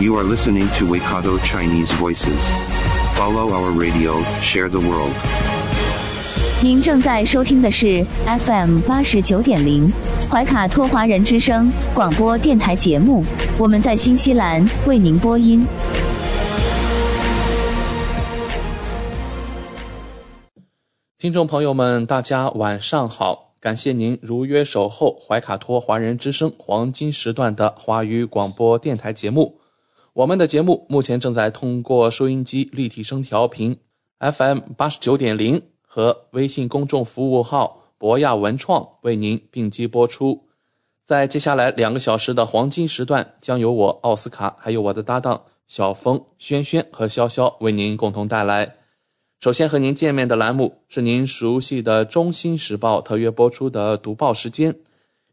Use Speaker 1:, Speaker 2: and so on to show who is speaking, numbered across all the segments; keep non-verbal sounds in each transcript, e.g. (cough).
Speaker 1: You are listening to Waikato Chinese Voices. Follow our radio, share the world.
Speaker 2: 您正在收听的是 FM 八十九点零怀卡托华人之声广播电台节目，我们在新西兰为您播音。
Speaker 3: 听众朋友们，大家晚上好！感谢您如约守候怀卡托华人之声黄金时段的华语广播电台节目。我们的节目目前正在通过收音机立体声调频 FM 八十九点零和微信公众服务号博亚文创为您并机播出。在接下来两个小时的黄金时段，将由我奥斯卡还有我的搭档小峰、轩轩和潇潇为您共同带来。首先和您见面的栏目是您熟悉的《中新时报》特约播出的读报时间，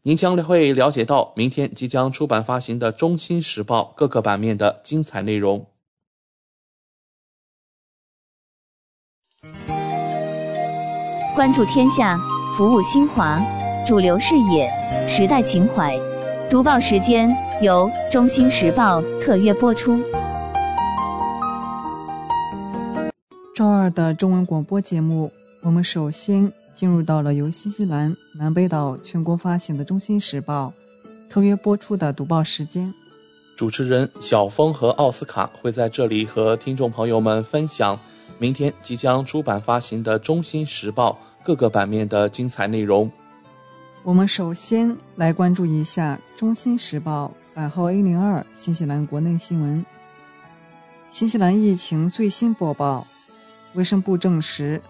Speaker 3: 您将会了解到明天即将出版发行的《中新时报》各个版面的精彩内容。
Speaker 2: 关注天下，服务新华，主流视野，时代情怀。读报时间由中新时报特约播出。
Speaker 4: 周二的中文广播节目，我们首先进入到了由新西兰南北岛全国发行的《中新时报》特约播出的读报时间。
Speaker 3: 主持人小峰和奥斯卡会在这里和听众朋友们分享明天即将出版发行的《中新时报》各个版面的精彩内容。
Speaker 4: 我们首先来关注一下《中新时报》版号 A 零二新西兰国内新闻。新西兰疫情最新播报。卫生部证实，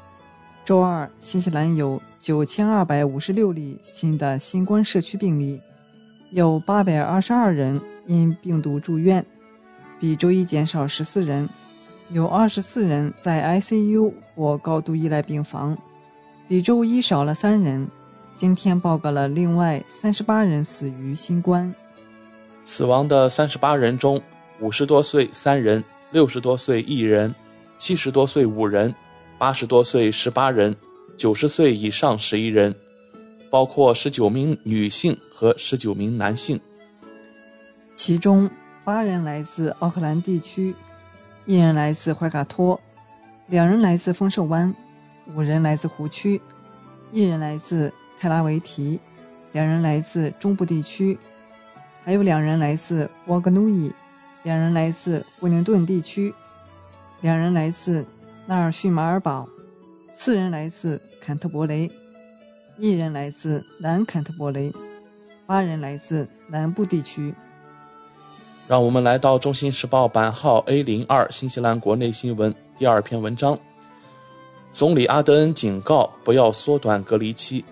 Speaker 4: 周二新西兰有九千二百五十六例新的新冠社区病例，有八百二十二人因病毒住院，比周一减少十四人，有二十四人在 ICU 或高度依赖病房，比周一少了三人。今天报告了另外三十八人死于新冠。
Speaker 3: 死亡的三十八人中，五十多岁三人，六十多岁一人。七十多岁五人，八十多岁十八人，九十岁以上十一人，包括十九名女性和十九名男性。
Speaker 4: 其中八人来自奥克兰地区，一人来自怀卡托，两人来自丰盛湾，五人来自湖区，一人来自泰拉维提，两人来自中部地区，还有两人来自沃格努伊，两人来自惠灵顿地区。两人来自纳尔逊马尔堡，四人来自坎特伯雷，一人来自南坎特伯雷，八人来自南部地区。
Speaker 3: 让我们来到《中新时报》版号 A 零二新西兰国内新闻第二篇文章。总理阿德恩警告不要缩短隔离期。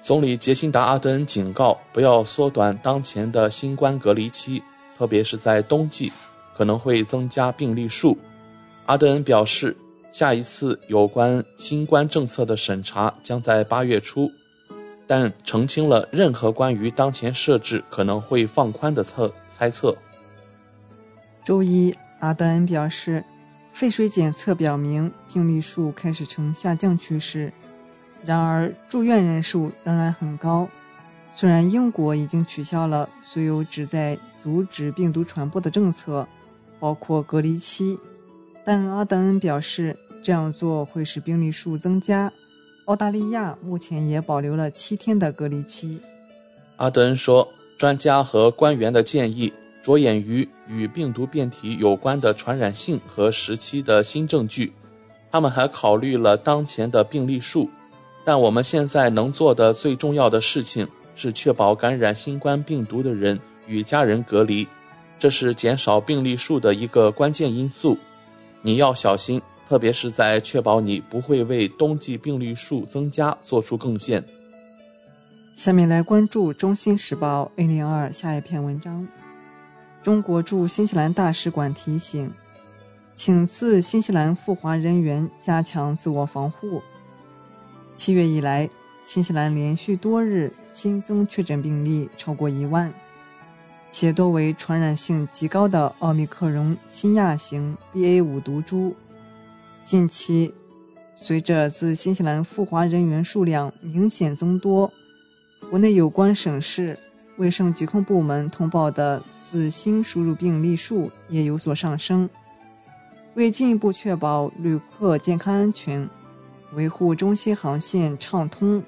Speaker 3: 总理杰辛达·阿德恩警告不要缩短当前的新冠隔离期，特别是在冬季，可能会增加病例数。阿德恩表示，下一次有关新冠政策的审查将在八月初，但澄清了任何关于当前设置可能会放宽的测猜测。
Speaker 4: 周一，阿德恩表示，废水检测表明病例数开始呈下降趋势，然而住院人数仍然很高。虽然英国已经取消了所有旨在阻止病毒传播的政策，包括隔离期。但阿德恩表示，这样做会使病例数增加。澳大利亚目前也保留了七天的隔离期。
Speaker 3: 阿德恩说，专家和官员的建议着眼于与病毒变体有关的传染性和时期的新证据。他们还考虑了当前的病例数，但我们现在能做的最重要的事情是确保感染新冠病毒的人与家人隔离，这是减少病例数的一个关键因素。你要小心，特别是在确保你不会为冬季病例数增加做出贡献。
Speaker 4: 下面来关注《中新时报》A 零二下一篇文章。中国驻新西兰大使馆提醒：请自新西兰赴华人员加强自我防护。七月以来，新西兰连续多日新增确诊病例超过一万，且多为传染性极高的奥密克戎新亚型 BA.5 毒株。近期，随着自新西兰赴华人员数量明显增多，国内有关省市卫生疾控部门通报的自新输入病例数也有所上升。为进一步确保旅客健康安全，维护中西航线畅通，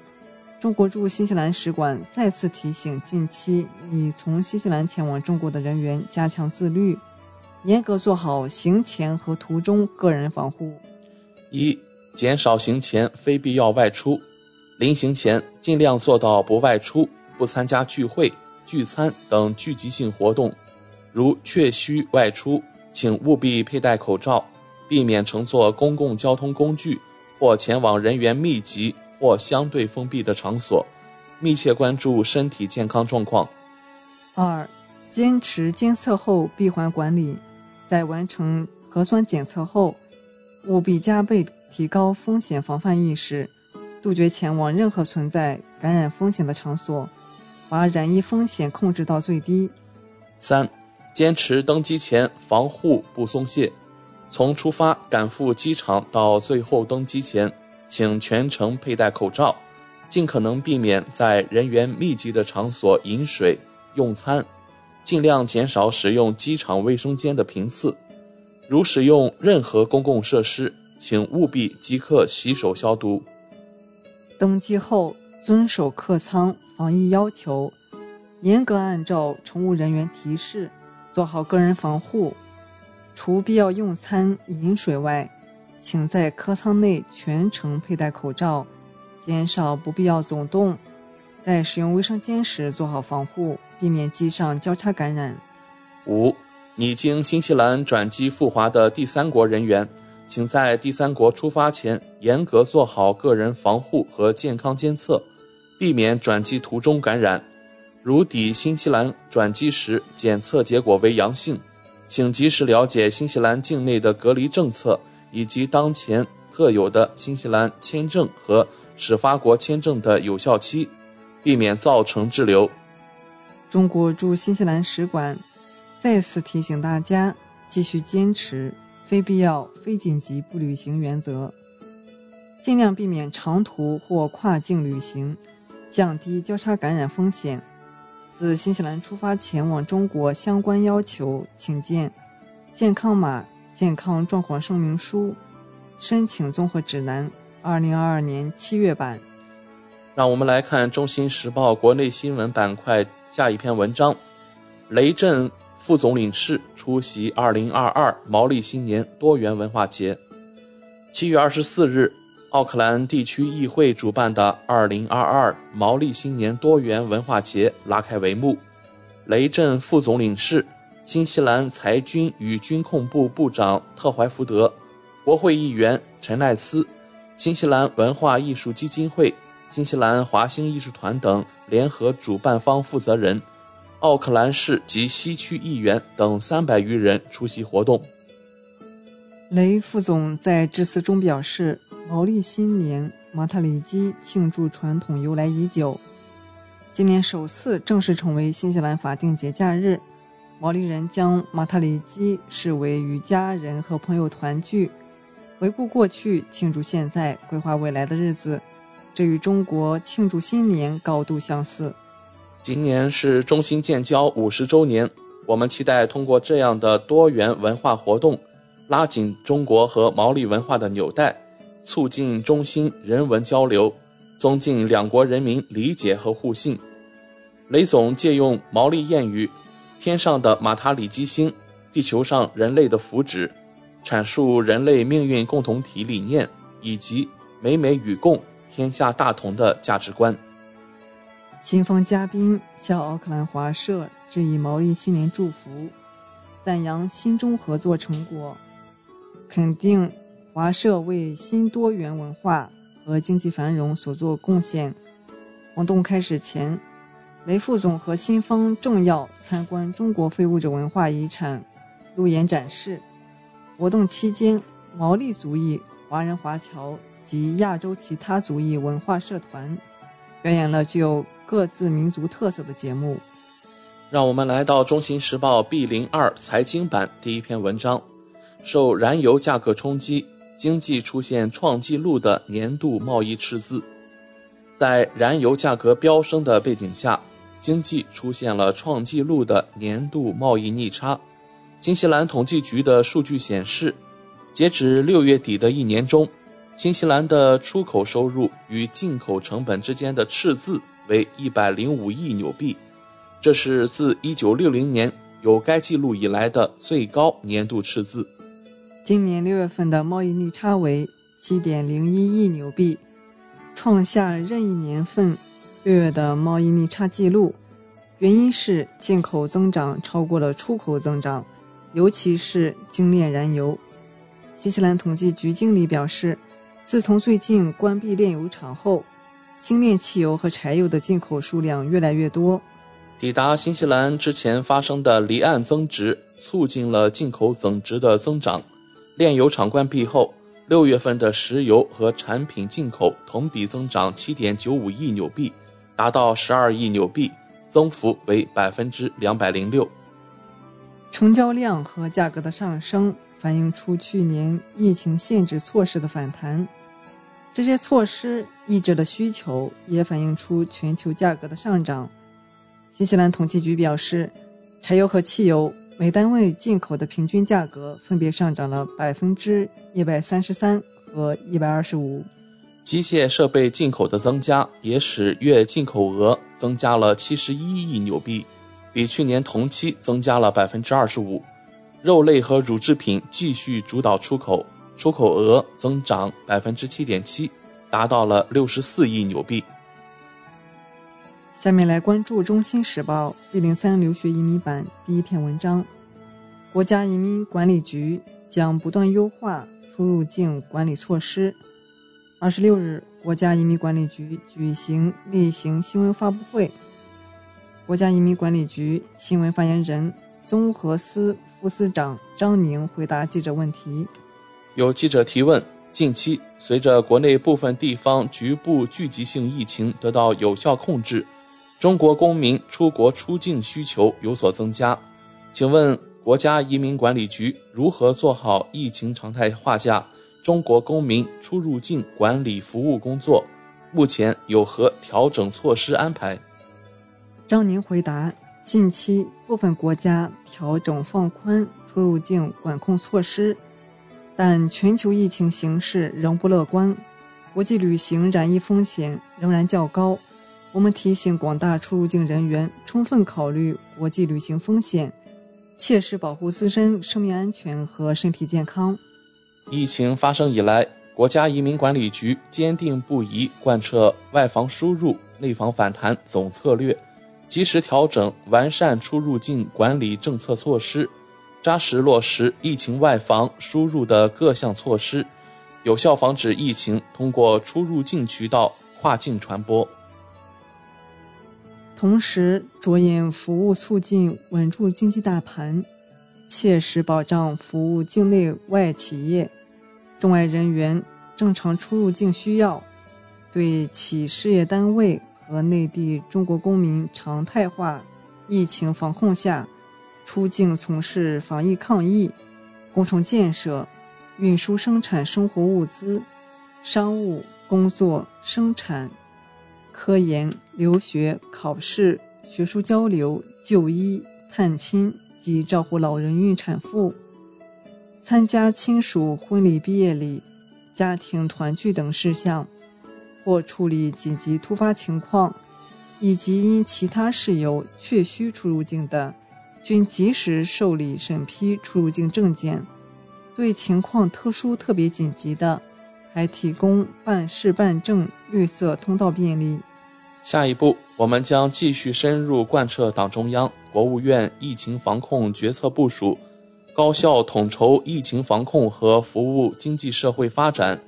Speaker 4: 中国驻新西兰使馆再次提醒近期拟从新西兰前往中国的人员加强自律，严格做好行前和途中个人防护。
Speaker 3: 一、减少行前非必要外出，临行前尽量做到不外出、不参加聚会、聚餐等聚集性活动，如确需外出。请务必佩戴口罩，避免乘坐公共交通工具或前往人员密集或相对封闭的场所，密切关注身体健康状况。
Speaker 4: 二、坚持监测后闭环管理，在完成核酸检测后，务必加倍提高风险防范意识，杜绝前往任何存在感染风险的场所，把染疫风险控制到最低。
Speaker 3: 三。坚持登机前防护不松懈，从出发赶赴机场到最后登机前，请全程佩戴口罩，尽可能避免在人员密集的场所饮水、用餐，尽量减少使用机场卫生间的频次。如使用任何公共设施，请务必即刻洗手消毒。
Speaker 4: 登机后遵守客舱防疫要求，严格按照乘务人员提示。做好个人防护，除必要用餐、饮水外，请在客舱内全程佩戴口罩，减少不必要走动。在使用卫生间时做好防护，避免机上交叉感染。
Speaker 3: 五，拟经新西兰转机赴华的第三国人员，请在第三国出发前严格做好个人防护和健康监测，避免转机途中感染。如抵新西兰转机时检测结果为阳性，请及时了解新西兰境内的隔离政策以及当前特有的新西兰签证和始发国签证的有效期，避免造成滞留。
Speaker 4: 中国驻新西兰使馆再次提醒大家，继续坚持非必要、非紧急不旅行原则，尽量避免长途或跨境旅行，降低交叉感染风险。自新西兰出发前往中国相关要求，请见健康码、健康状况声明书、申请综合指南（二零二二年七月版）。
Speaker 3: 让我们来看《中新时报》国内新闻板块下一篇文章：雷震副总领事出席二零二二毛利新年多元文化节。七月二十四日。奥克兰地区议会主办的2022毛利新年多元文化节拉开帷幕。雷震副总领事、新西兰财军与军控部部长特怀福德、国会议员陈奈斯、新西兰文化艺术基金会、新西兰华星艺术团等联合主办方负责人、奥克兰市及西区议员等三百余人出席活动。
Speaker 4: 雷副总在致辞中表示。毛利新年马塔里基庆祝传统由来已久，今年首次正式成为新西兰法定节假日。毛利人将马塔里基视为与家人和朋友团聚、回顾过去、庆祝现在、规划未来的日子，这与中国庆祝新年高度相似。
Speaker 3: 今年是中新建交五十周年，我们期待通过这样的多元文化活动，拉紧中国和毛利文化的纽带。促进中新人文交流，增进两国人民理解和互信。雷总借用毛利谚语“天上的马塔里基星，地球上人类的福祉”，阐述人类命运共同体理念以及“美美与共，天下大同”的价值观。
Speaker 4: 新方嘉宾向奥克兰华社致以毛利新年祝福，赞扬新中合作成果，肯定。华社为新多元文化和经济繁荣所做贡献。活动开始前，雷副总和新方重要参观中国非物质文化遗产路演展示。活动期间，毛利族裔、华人华侨及亚洲其他族裔文化社团表演了具有各自民族特色的节目。
Speaker 3: 让我们来到《中新时报》B 零二财经版第一篇文章：受燃油价格冲击，经济出现创纪录的年度贸易赤字。在燃油价格飙升的背景下，经济出现了创纪录的年度贸易逆差。新西兰统计局的数据显示，截止六月底的一年中，新西兰的出口收入与进口成本之间的赤字为一百零五亿纽币，这是自一九六零年有该记录以来的最高年度赤字。
Speaker 4: 今年六月份的贸易逆差为七点零一亿纽币，创下任意年份六月的贸易逆差记录。原因是进口增长超过了出口增长。尤其是精炼燃油，新西兰统计局经理表示，自从最近关闭炼油厂后，精炼汽油和柴油的进口数量越来越多。
Speaker 3: 抵达新西兰之前发生的离岸增值，促进了进口总值的增长。炼油厂关闭后，六月份的石油和产品进口同比增长七点九五亿纽币，达到十二亿纽币，增幅为百分之两百零六。
Speaker 4: 成交量和价格的上升反映出去年疫情限制措施的反弹，这些措施抑制了需求，也反映出全球价格的上涨。新西兰统计局表示，柴油和汽油每单位进口的平均价格分别上涨了百分之一百三十三和一百二十五。
Speaker 3: 机械设备进口的增加也使月进口额增加了七十一亿纽币。比去年同期增加了百分之二十五，肉类和乳制品继续主导出口，出口额增长百分之七点七，达到了六十四亿纽币。
Speaker 4: 下面来关注《中新时报》B 零三留学移民版第一篇文章：国家移民管理局将不断优化出入境管理措施。二十六日，国家移民管理局举行例行新闻发布会。国家移民管理局新闻发言人、综合司副司长张宁回答记者问题。
Speaker 3: 有记者提问：近期随着国内部分地方局部聚集性疫情得到有效控制，中国公民出国出境需求有所增加，请问国家移民管理局如何做好疫情常态化下中国公民出入境管理服务工作？目前有何调整措施安排？
Speaker 4: 张宁回答：近期部分国家调整放宽出入境管控措施，但全球疫情形势仍不乐观，国际旅行染疫风险仍然较高。我们提醒广大出入境人员充分考虑国际旅行风险，切实保护自身生命安全和身体健康。
Speaker 3: 疫情发生以来，国家移民管理局坚定不移贯彻外防输入、内防反弹总策略。及时调整完善出入境管理政策措施，扎实落实疫情外防输入的各项措施，有效防止疫情通过出入境渠道跨境传播。
Speaker 4: 同时，着眼服务促进稳住经济大盘，切实保障服务境内外企业、中外人员正常出入境需要，对企事业单位。和内地中国公民常态化疫情防控下出境从事防疫抗疫、工程建设、运输生产生活物资、商务工作生产、科研留学考试、学术交流、就医探亲及照顾老人孕产妇、参加亲属婚礼毕业礼、家庭团聚等事项。或处理紧急突发情况，以及因其他事由确需出入境的，均及时受理审批出入境证件。对情况特殊、特别紧急的，还提供办事办证绿色通道便利。
Speaker 3: 下一步，我们将继续深入贯彻党中央、国务院疫情防控决策部署，高效统筹疫情防控和服务经济社会发展。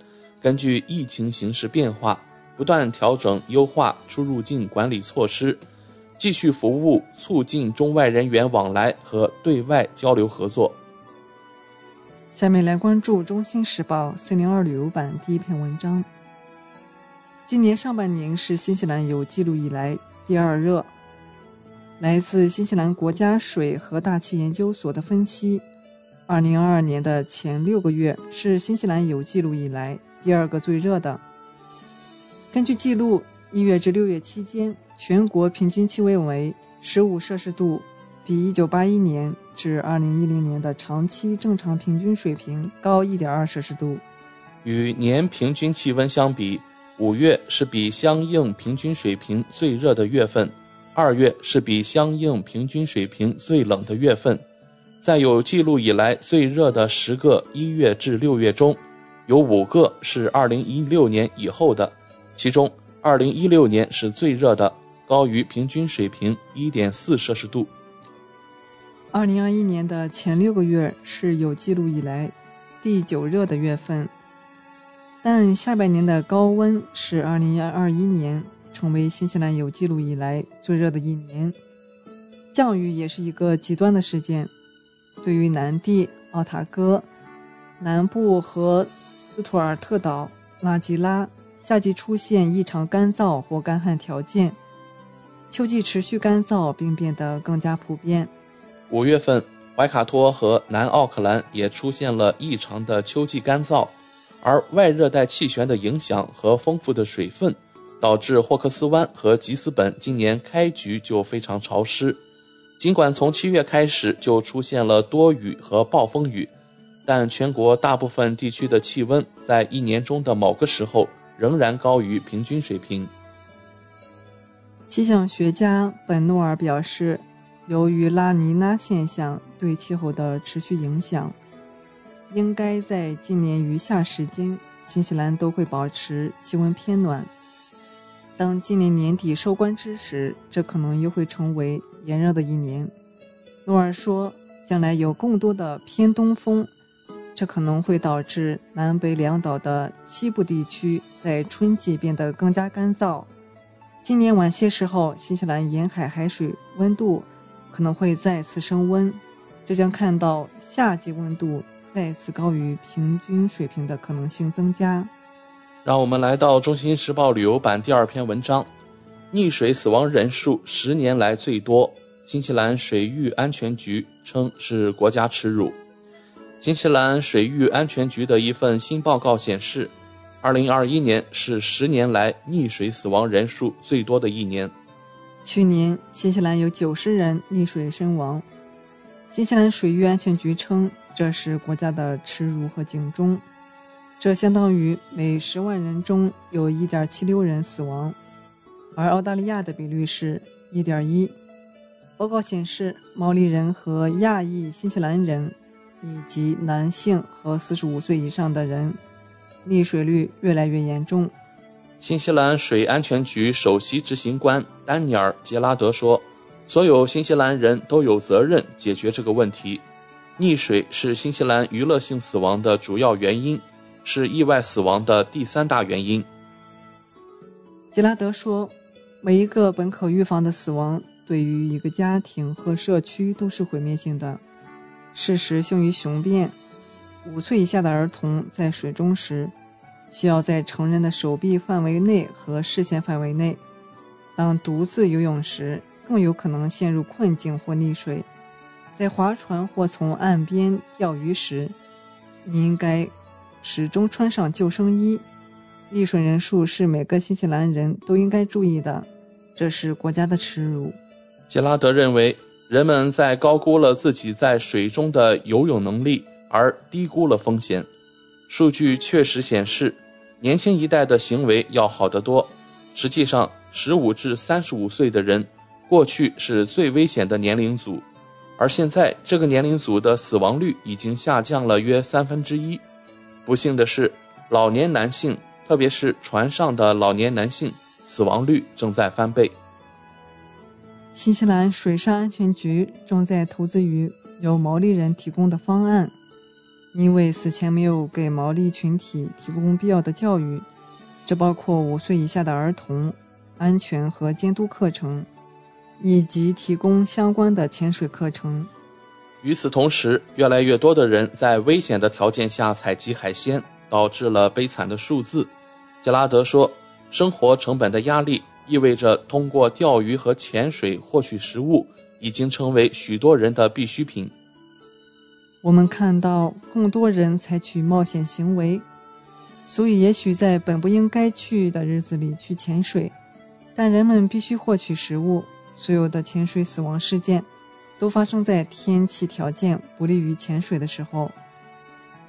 Speaker 3: 根据疫情形势变化。不断调整优化出入境管理措施，继续服务促进中外人员往来和对外交流合作。
Speaker 4: 下面来关注《中新时报》四零二旅游版第一篇文章。今年上半年是新西兰有记录以来第二热。来自新西兰国家水和大气研究所的分析，二零二二年的前六个月是新西兰有记录以来第二个最热的。根据记录，一月至六月期间，全国平均气温为十五摄氏度，比一九八一年至二零一零年的长期正常平均水平高一点二摄氏度。
Speaker 3: 与年平均气温相比。五月是比相应平均水平最热的月份，二月是比相应平均水平最冷的月份。在有记录以来最热的十个一月至六月中，有五个是二零一六年以后的，其中二零一六年是最热的，高于平均水平一点四摄氏度。
Speaker 4: 二零二一年的前六个月是有记录以来第九热的月份。但下半年的高温使2021年成为新西兰有记录以来最热的一年。降雨也是一个极端的事件。对于南地、奥塔哥南部和斯图尔特岛、拉吉拉，夏季出现异常干燥或干旱条件，秋季持续干燥并变得更加普遍。
Speaker 3: 五月份，怀卡托和南奥克兰也出现了异常的秋季干燥。而外热带气旋的影响和丰富的水分，导致霍克斯湾和吉斯本今年开局就非常潮湿。尽管从七月开始就出现了多雨和暴风雨，但全国大部分地区的气温在一年中的某个时候仍然高于平均水平。
Speaker 4: 气象学家本诺尔表示，由于拉尼娜现象对气候的持续影响。应该在今年余下时间，新西兰都会保持气温偏暖。当今年年底收官之时，这可能又会成为炎热的一年。诺尔说，将来有更多的偏东风，这可能会导致南北两岛的西部地区在春季变得更加干燥。今年晚些时候，新西兰沿海海水温度可能会再次升温，这将看到夏季温度。再次高于平均水平的可能性增加。
Speaker 3: 让我们来到《中新时报》旅游版第二篇文章：溺水死亡人数十年来最多。新西兰水域安全局称是国家耻辱。新西兰水域安全局的一份新报告显示，2021年是十年来溺水死亡人数最多的一年。
Speaker 4: 去年，新西兰有九十人溺水身亡。新西兰水域安全局称。这是国家的耻辱和警钟，这相当于每十万人中有一点七六人死亡，而澳大利亚的比率是一点一。报告显示，毛利人和亚裔新西兰人，以及男性和四十五岁以上的人，溺水率越来越严重。
Speaker 3: 新西兰水安全局首席执行官丹尼尔·杰拉德说：“所有新西兰人都有责任解决这个问题。”溺水是新西兰娱乐性死亡的主要原因，是意外死亡的第三大原因。
Speaker 4: 杰拉德说：“每一个本可预防的死亡，对于一个家庭和社区都是毁灭性的。事实胜于雄辩。五岁以下的儿童在水中时，需要在成人的手臂范围内和视线范围内；当独自游泳时，更有可能陷入困境或溺水。”在划船或从岸边钓鱼时，你应该始终穿上救生衣。溺水人数是每个新西兰人都应该注意的，这是国家的耻辱。
Speaker 3: 杰拉德认为，人们在高估了自己在水中的游泳能力，而低估了风险。数据确实显示，年轻一代的行为要好得多。实际上，15至35岁的人过去是最危险的年龄组。而现在，这个年龄组的死亡率已经下降了约三分之一。不幸的是，老年男性，特别是船上的老年男性，死亡率正在翻倍。
Speaker 4: 新西兰水上安全局正在投资于由毛利人提供的方案，因为此前没有给毛利群体提供必要的教育，这包括五岁以下的儿童安全和监督课程。以及提供相关的潜水课程。
Speaker 3: 与此同时，越来越多的人在危险的条件下采集海鲜，导致了悲惨的数字。杰拉德说：“生活成本的压力意味着通过钓鱼和潜水获取食物，已经成为许多人的必需品。”
Speaker 4: 我们看到更多人采取冒险行为，所以也许在本不应该去的日子里去潜水，但人们必须获取食物。所有的潜水死亡事件都发生在天气条件不利于潜水的时候。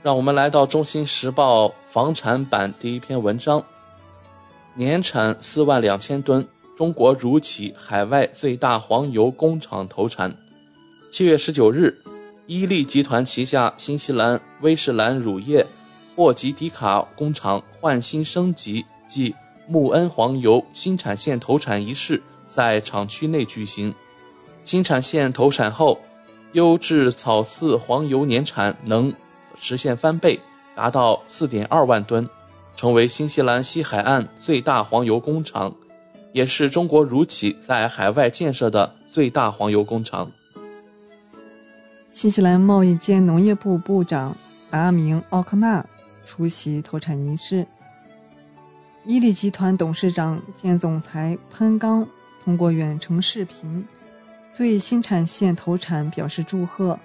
Speaker 3: 让我们来到《中新时报》房产版第一篇文章：年产四万两千吨，中国乳企海外最大黄油工厂投产。七月十九日。伊利集团旗下新西兰威士兰乳业霍吉迪卡工厂换新升级暨穆恩黄油新产线投产仪式在厂区内举行。新产线投产后，优质草饲黄油年产能实现翻倍，达到4.2万吨，成为新西兰西海岸最大黄油工厂，也是中国乳企在海外建设的最大黄油工厂。
Speaker 4: 新西兰贸易兼农业部部长达明·奥克纳出席投产仪式。伊利集团董事长兼总裁潘刚通过远程视频对新产线投产表示祝贺。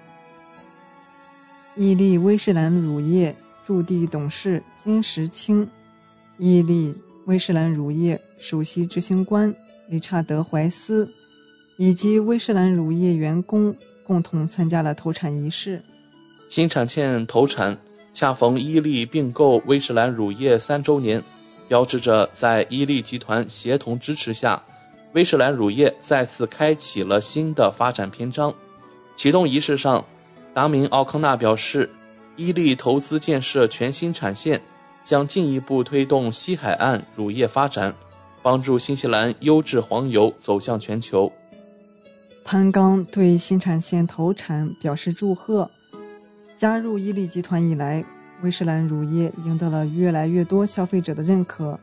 Speaker 4: 伊利威士兰乳业驻地董事金石清、伊利威士兰乳业首席执行官理查德·怀斯以及威士兰乳业员工。共同参加了投产仪式。
Speaker 3: 新产线投产恰逢伊利并购威士兰乳业三周年，标志着在伊利集团协同支持下，威士兰乳业再次开启了新的发展篇章。启动仪式上，达明·奥康纳表示，伊利投资建设全新产线，将进一步推动西海岸乳业发展，帮助新西兰优质黄油走向全球。
Speaker 4: 潘刚对新产线投产表示祝贺。加入伊利集团以来，威士兰乳业赢得了越来越多消费者的认可。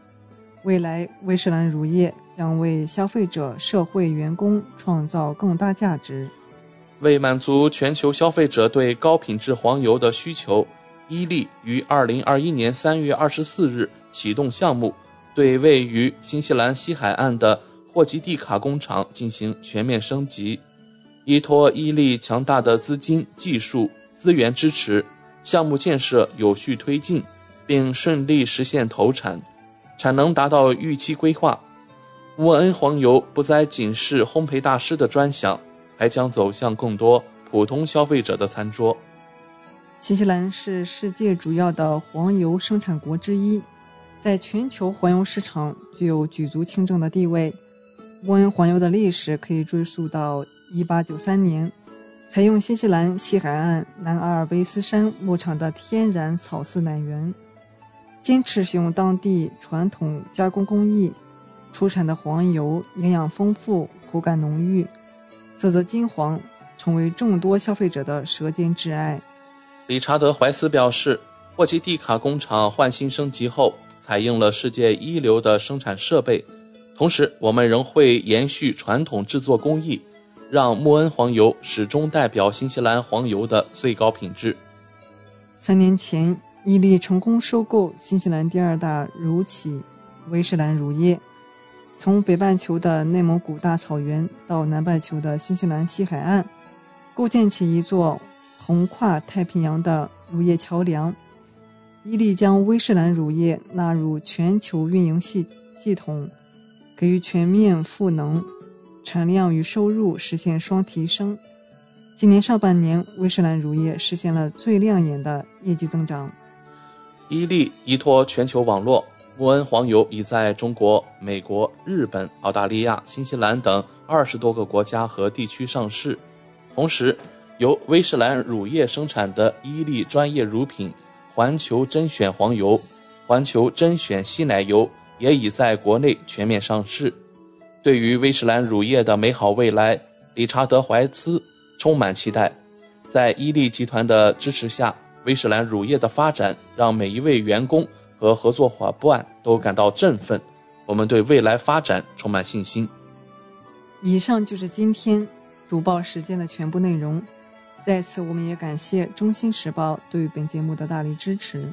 Speaker 4: 未来，威士兰乳业将为消费者、社会、员工创造更大价值。
Speaker 3: 为满足全球消费者对高品质黄油的需求，伊利于2021年3月24日启动项目，对位于新西兰西海岸的。霍吉蒂卡工厂进行全面升级，依托伊利强大的资金、技术资源支持，项目建设有序推进，并顺利实现投产，产能达到预期规划。穆恩黄油不再仅是烘焙大师的专享，还将走向更多普通消费者的餐桌。
Speaker 4: 新西兰是世界主要的黄油生产国之一，在全球黄油市场具有举足轻重的地位。温黄油的历史可以追溯到1893年，采用新西兰西海岸南阿尔卑斯山牧场的天然草饲奶源，坚持使用当地传统加工工艺，出产的黄油营养丰富，口感浓郁，色泽金黄，成为众多消费者的舌尖挚爱。
Speaker 3: 理查德·怀斯表示，霍奇蒂卡工厂换新升级后，采用了世界一流的生产设备。同时，我们仍会延续传统制作工艺，让穆恩黄油始终代表新西兰黄油的最高品质。
Speaker 4: 三年前，伊利成功收购新西兰第二大乳企威士兰乳业，从北半球的内蒙古大草原到南半球的新西兰西海岸，构建起一座横跨太平洋的乳业桥梁。伊利将威士兰乳业纳入全球运营系系统。给予全面赋能，产量与收入实现双提升。今年上半年，威士兰乳业实现了最亮眼的业绩增长。
Speaker 3: 伊利依托全球网络，穆恩黄油已在中国、美国、日本、澳大利亚、新西兰等二十多个国家和地区上市。同时，由威士兰乳业生产的伊利专业乳品环球甄选黄油、环球甄选稀奶油。也已在国内全面上市。对于威士兰乳业的美好未来，理查德·怀斯充满期待。在伊利集团的支持下，威士兰乳业的发展让每一位员工和合作伙伴都感到振奋。我们对未来发展充满信心。
Speaker 4: 以上就是今天读报时间的全部内容。在此，我们也感谢《中新时报》对本节目的大力支持。
Speaker 5: 《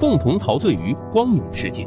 Speaker 6: 共同陶醉于光影世界。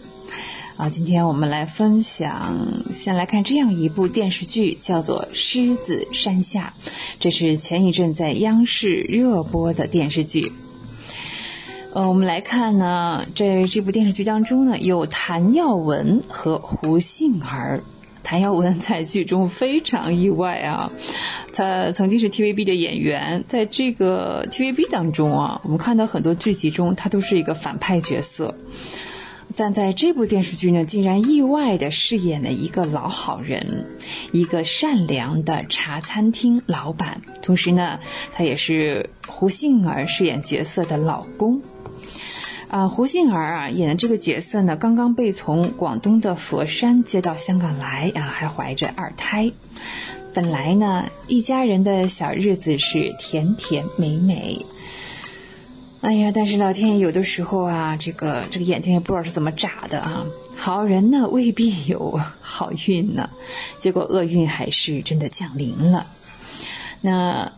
Speaker 7: 啊，今天我们来分享，先来看这样一部电视剧，叫做《狮子山下》，这是前一阵在央视热播的电视剧。呃，我们来看呢，这这部电视剧当中呢，有谭耀文和胡杏儿。谭耀文在剧中非常意外啊，他曾经是 TVB 的演员，在这个 TVB 当中啊，我们看到很多剧集中，他都是一个反派角色。但在这部电视剧呢，竟然意外的饰演了一个老好人，一个善良的茶餐厅老板。同时呢，他也是胡杏儿饰演角色的老公。啊，胡杏儿啊演的这个角色呢，刚刚被从广东的佛山接到香港来啊，还怀着二胎。本来呢，一家人的小日子是甜甜美美。哎呀，但是老天爷有的时候啊，这个这个眼睛也不知道是怎么眨的啊。好人呢未必有好运呢，结果厄运还是真的降临了。那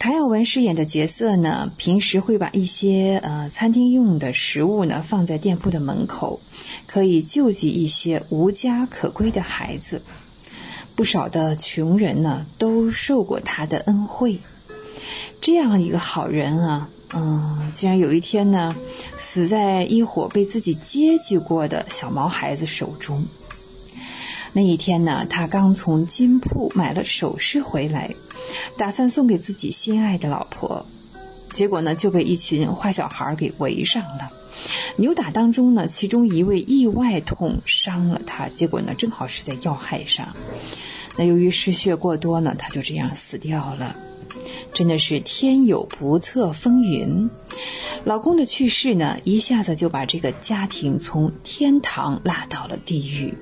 Speaker 7: 谭耀文饰演的角色呢，平时会把一些呃餐厅用的食物呢放在店铺的门口，可以救济一些无家可归的孩子。不少的穷人呢都受过他的恩惠。这样一个好人啊。嗯，竟然有一天呢，死在一伙被自己接济过的小毛孩子手中。那一天呢，他刚从金铺买了首饰回来，打算送给自己心爱的老婆，结果呢就被一群坏小孩给围上了。扭打当中呢，其中一位意外捅伤了他，结果呢正好是在要害上。那由于失血过多呢，他就这样死掉了。真的是天有不测风云，老公的去世呢，一下子就把这个家庭从天堂拉到了地狱。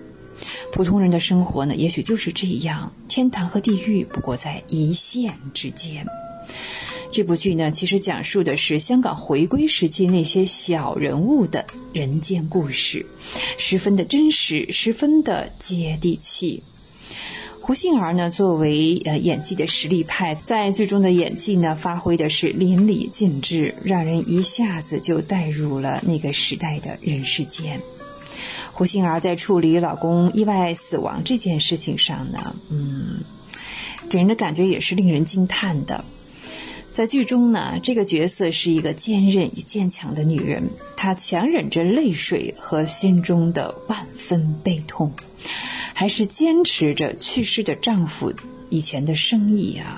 Speaker 7: 普通人的生活呢，也许就是这样，天堂和地狱不过在一线之间。这部剧呢，其实讲述的是香港回归时期那些小人物的人间故事，十分的真实，十分的接地气。胡杏儿呢，作为呃演技的实力派，在剧中的演技呢，发挥的是淋漓尽致，让人一下子就带入了那个时代的人世间。胡杏儿在处理老公意外死亡这件事情上呢，嗯，给人的感觉也是令人惊叹的。在剧中呢，这个角色是一个坚韧与坚强的女人，她强忍着泪水和心中的万分悲痛。还是坚持着去世的丈夫以前的生意啊，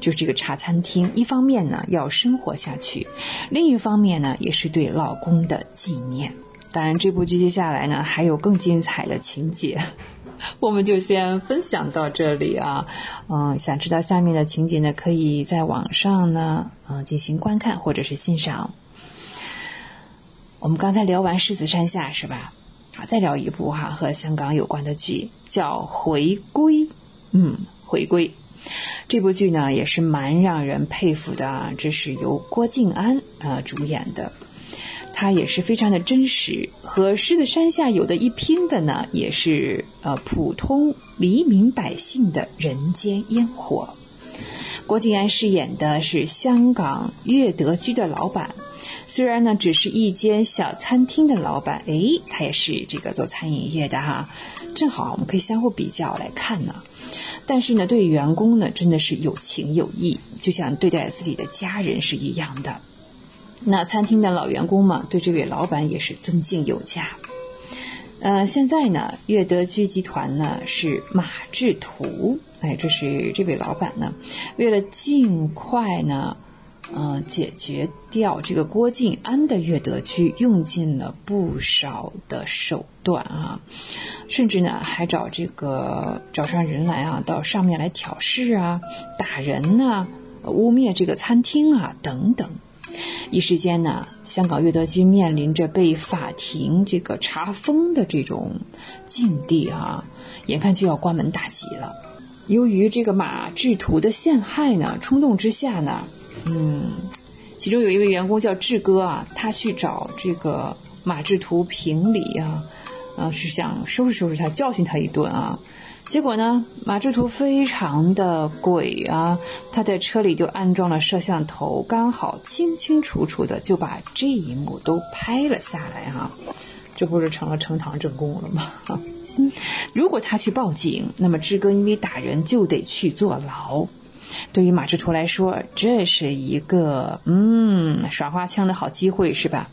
Speaker 7: 就这个茶餐厅，一方面呢要生活下去，另一方面呢也是对老公的纪念。当然，这部剧接下来呢还有更精彩的情节，(laughs) 我们就先分享到这里啊。嗯，想知道下面的情节呢，可以在网上呢嗯进行观看或者是欣赏。我们刚才聊完《狮子山下》是吧？再聊一部哈和香港有关的剧，叫《回归》。嗯，《回归》这部剧呢也是蛮让人佩服的啊，这是由郭晋安啊主演的。他也是非常的真实，和《狮子山下》有的一拼的呢，也是呃普通黎民百姓的人间烟火。郭晋安饰演的是香港悦德居的老板，虽然呢只是一间小餐厅的老板，哎，他也是这个做餐饮业的哈，正好我们可以相互比较来看呢。但是呢，对员工呢真的是有情有义，就像对待自己的家人是一样的。那餐厅的老员工嘛，对这位老板也是尊敬有加。呃，现在呢，悦德居集团呢是马志图，哎，这是这位老板呢，为了尽快呢，嗯，解决掉这个郭晋安的悦德居，用尽了不少的手段啊，甚至呢还找这个找上人来啊，到上面来挑事啊，打人呐，污蔑这个餐厅啊，等等。一时间呢，香港悦德居面临着被法庭这个查封的这种境地啊，眼看就要关门大吉了。由于这个马志图的陷害呢，冲动之下呢，嗯，其中有一位员工叫志哥啊，他去找这个马志图评理啊，啊，是想收拾收拾他，教训他一顿啊。结果呢，马志图非常的鬼啊，他在车里就安装了摄像头，刚好清清楚楚的就把这一幕都拍了下来哈，这不是成了呈堂证供了吗？如果他去报警，那么志哥因为打人就得去坐牢。对于马志图来说，这是一个嗯耍花枪的好机会，是吧？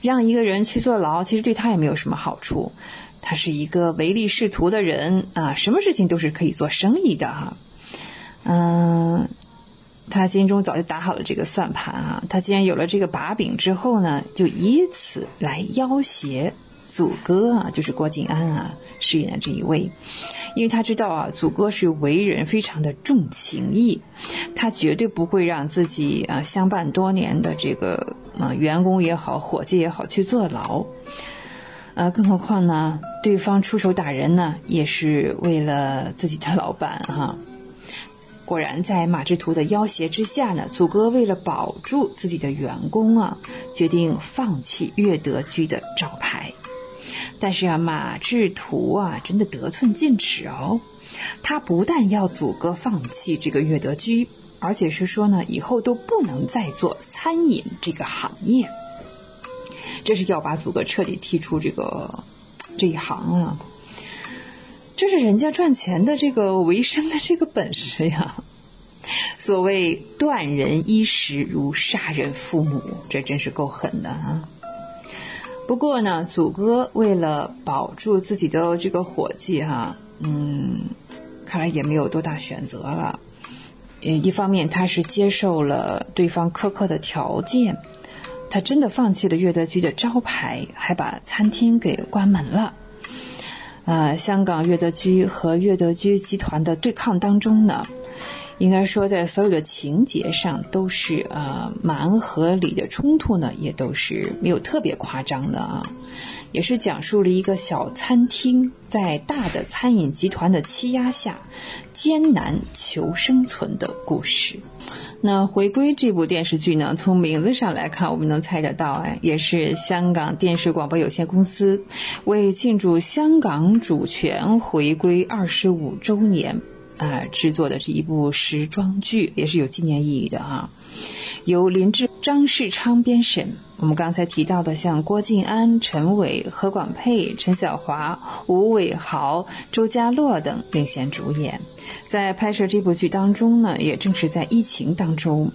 Speaker 7: 让一个人去坐牢，其实对他也没有什么好处。他是一个唯利是图的人啊，什么事情都是可以做生意的哈。嗯，他心中早就打好了这个算盘啊。他既然有了这个把柄之后呢，就以此来要挟祖哥啊，就是郭晋安啊饰演的这一位。因为他知道啊，祖哥是为人非常的重情义，他绝对不会让自己啊相伴多年的这个啊员工也好，伙计也好去坐牢。呃，更何况呢？对方出手打人呢，也是为了自己的老板哈。果然，在马志图的要挟之下呢，祖哥为了保住自己的员工啊，决定放弃悦德居的招牌。但是啊，马志图啊，真的得寸进尺哦。他不但要祖哥放弃这个悦德居，而且是说呢，以后都不能再做餐饮这个行业。这是要把祖哥彻底踢出这个这一行啊！这是人家赚钱的这个维生的这个本事呀。所谓断人衣食如杀人父母，这真是够狠的啊！不过呢，祖哥为了保住自己的这个伙计哈，嗯，看来也没有多大选择了。一方面他是接受了对方苛刻的条件。他真的放弃了悦德居的招牌，还把餐厅给关门了。啊，香港悦德居和悦德居集团的对抗当中呢，应该说在所有的情节上都是呃蛮合理的冲突呢，也都是没有特别夸张的啊。也是讲述了一个小餐厅在大的餐饮集团的欺压下艰难求生存的故事。那《回归》这部电视剧呢，从名字上来看，我们能猜得到，哎，也是香港电视广播有限公司为庆祝香港主权回归二十五周年啊制作的是一部时装剧，也是有纪念意义的啊。由林志、张世昌编审。我们刚才提到的，像郭晋安、陈伟、何广沛、陈晓华、吴伟豪、周家洛等领衔主演。在拍摄这部剧当中呢，也正是在疫情当中，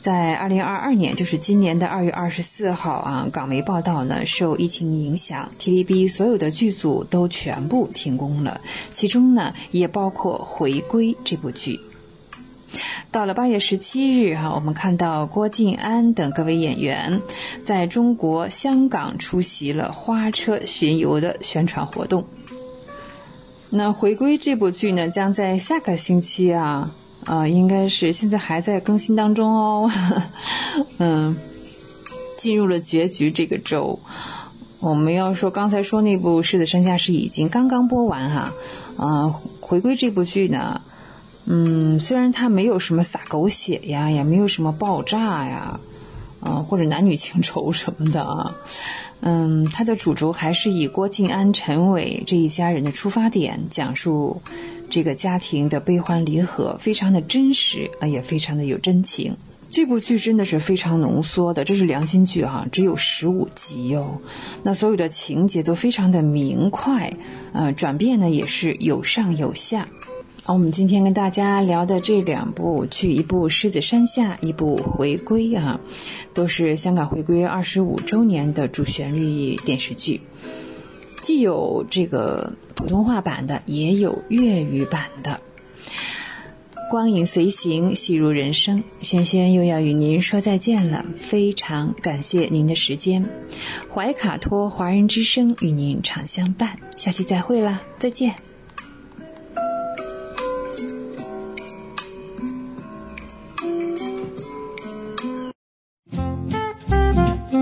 Speaker 7: 在二零二二年，就是今年的二月二十四号啊，港媒报道呢，受疫情影响，TVB 所有的剧组都全部停工了，其中呢，也包括《回归》这部剧。到了八月十七日哈，我们看到郭晋安等各位演员在中国香港出席了花车巡游的宣传活动。那回归这部剧呢，将在下个星期啊，啊，应该是现在还在更新当中哦。(laughs) 嗯，进入了结局这个周，我们要说刚才说那部《狮子山下》是已经刚刚播完哈，啊，回归这部剧呢，嗯，虽然它没有什么洒狗血呀，也没有什么爆炸呀，啊，或者男女情仇什么的啊。嗯，它的主轴还是以郭晋安、陈伟这一家人的出发点，讲述这个家庭的悲欢离合，非常的真实啊，也非常的有真情。这部剧真的是非常浓缩的，这是良心剧哈，只有十五集哦。那所有的情节都非常的明快，呃，转变呢也是有上有下。好，我们今天跟大家聊的这两部剧，一部《狮子山下》，一部《回归》啊，都是香港回归二十五周年的主旋律电视剧，既有这个普通话版的，也有粤语版的。光影随行，戏如人生。轩轩又要与您说再见了，非常感谢您的时间。怀卡托华人之声与您常相伴，下期再会啦，再见。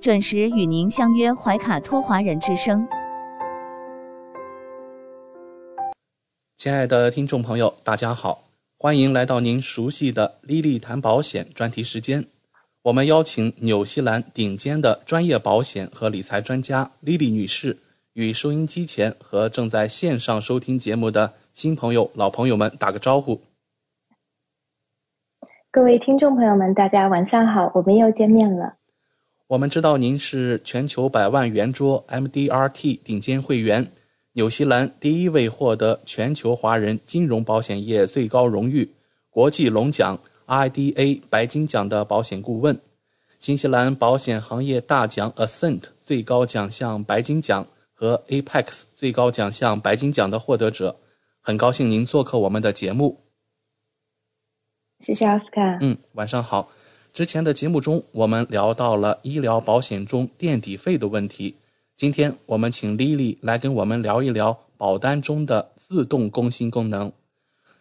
Speaker 2: 准时与您相约怀卡托华人之声。
Speaker 3: 亲爱的听众朋友，大家好，欢迎来到您熟悉的“莉莉谈保险”专题时间。我们邀请纽西兰顶尖的专业保险和理财专家莉莉女士，与收音机前和正在线上收听节目的新朋友、老朋友们打个招呼。
Speaker 8: 各位听众朋友们，大家晚上好，我们又见面了。
Speaker 3: 我们知道您是全球百万圆桌 MDRT 顶尖会员，纽西兰第一位获得全球华人金融保险业最高荣誉国际龙奖 IDA 白金奖的保险顾问，新西兰保险行业大奖 Ascent 最高奖项白金奖和 Apex 最高奖项白金奖的获得者。很高兴您做客我们的节目。
Speaker 8: 谢谢奥斯卡。
Speaker 3: 嗯，晚上好。之前的节目中，我们聊到了医疗保险中垫底费的问题。今天我们请 Lily 来跟我们聊一聊保单中的自动更新功能。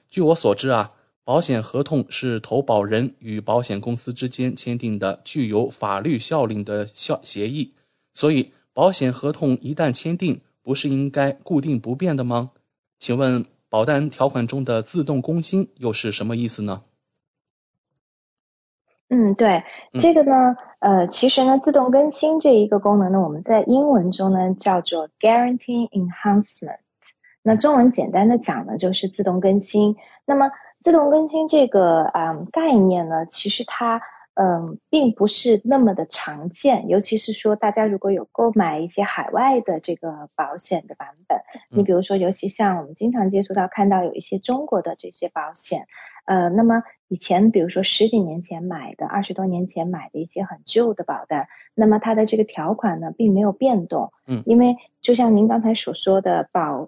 Speaker 3: 据我所知啊，保险合同是投保人与保险公司之间签订的具有法律效力的效协议，所以保险合同一旦签订，不是应该固定不变的吗？请问保单条款中的自动更新又是什么意思呢？
Speaker 8: 嗯，对，这个呢，呃，其实呢，自动更新这一个功能呢，我们在英文中呢叫做 Guarantee Enhancement，那中文简单的讲呢就是自动更新。那么自动更新这个啊概念呢，其实它嗯并不是那么的常见，尤其是说大家如果有购买一些海外的这个保险的版本，你比如说，尤其像我们经常接触到看到有一些中国的这些保险。呃，那么以前比如说十几年前买的，二十多年前买的一些很旧的保单，那么它的这个条款呢并没有变动，
Speaker 3: 嗯，
Speaker 8: 因为就像您刚才所说的保。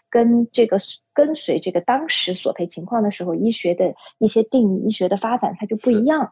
Speaker 8: 跟这个。跟随这个当时索赔情况的时候，医学的一些定义、医学的发展，它就不一样。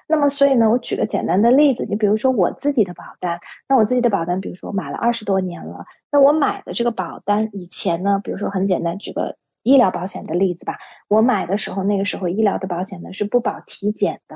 Speaker 8: 那么，所以呢，我举个简单的例子，你比如说我自己的保单，那我自己的保单，比如说我买了二十多年了，那我买的这个保单以前呢，比如说很简单，举个医疗保险的例子吧，我买的时候，那个时候医疗的保险呢是不保体检的。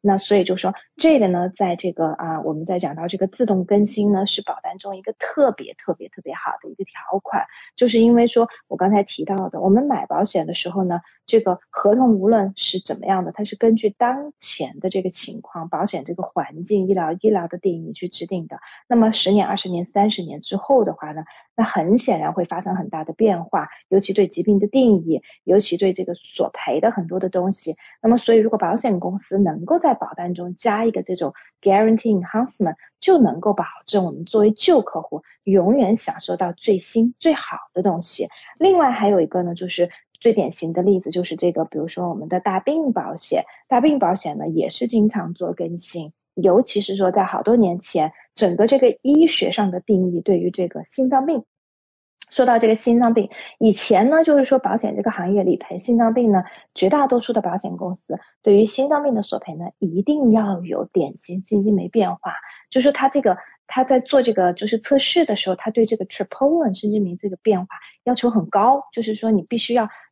Speaker 8: 那所以就说这个呢，在这个啊，我们在讲到这个自动更新呢，是保单中一个特别特别特别好的一个条款，就是因为说我刚才提到的，我们买保险的时候呢，这个合同无论是怎么样的，它是根据当前的这个情况、保险这个环境、医疗医疗的定义去制定的。那么十年、二十年、三十年之后的话呢？那很显然会发生很大的变化，尤其对疾病的定义，尤其对这个索赔的很多的东西。那么，所以如果保险公司能够在保单中加一个这种 guarantee enhancement，就能够保证我们作为旧客户永远享受到最新最好的东西。另外还有一个呢，就是最典型的例子就是这个，比如说我们的大病保险，大病保险呢也是经常做更新。尤其是说，在好多年前，整个这个医学上的定义对于这个心脏病，说到这个心脏病，以前呢，就是说保险这个行业理赔心脏病呢，绝大多数的保险公司对于心脏病的索赔呢，一定要有典型基因没变化，就是他这个他在做这个就是测试的时候，他对这个 troponin 生殖酶这个变化要求很高，就是说你必须要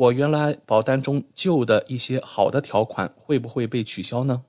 Speaker 3: 我原来保单中旧的一些好的条款会不会被取消呢？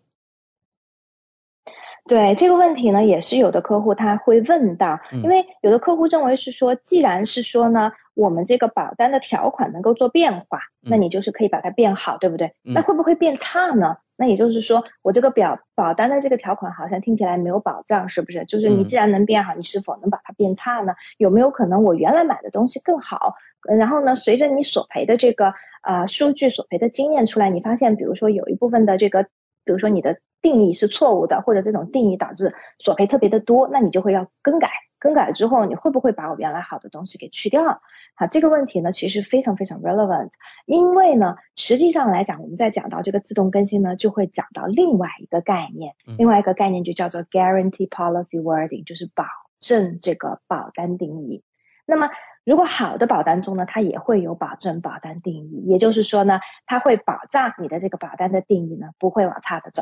Speaker 8: 对这个问题呢，也是有的客户他会问到，因为有的客户认为是说，既然是说呢，我们这个保单的条款能够做变化，那你就是可以把它变好，对不对？那会不会变差呢？那也就是说，我这个表保单的这个条款好像听起来没有保障，是不是？就是你既然能变好，你是否能把它变差呢？有没有可能我原来买的东西更好？然后呢，随着你索赔的这个啊数据索赔的经验出来，你发现，比如说有一部分的这个，比如说你的。定义是错误的，或者这种定义导致索赔特别的多，那你就会要更改。更改之后，你会不会把我原来好的东西给去掉？好，这个问题呢，其实非常非常 relevant。因为呢，实际上来讲，我们在讲到这个自动更新呢，就会讲到另外一个概念，另外一个概念就叫做 guarantee policy wording，就是保证这个保单定义。那么，如果好的保单中呢，它也会有保证保单定义，也就是说呢，它会保障你的这个保单的定义呢，不会往差的走。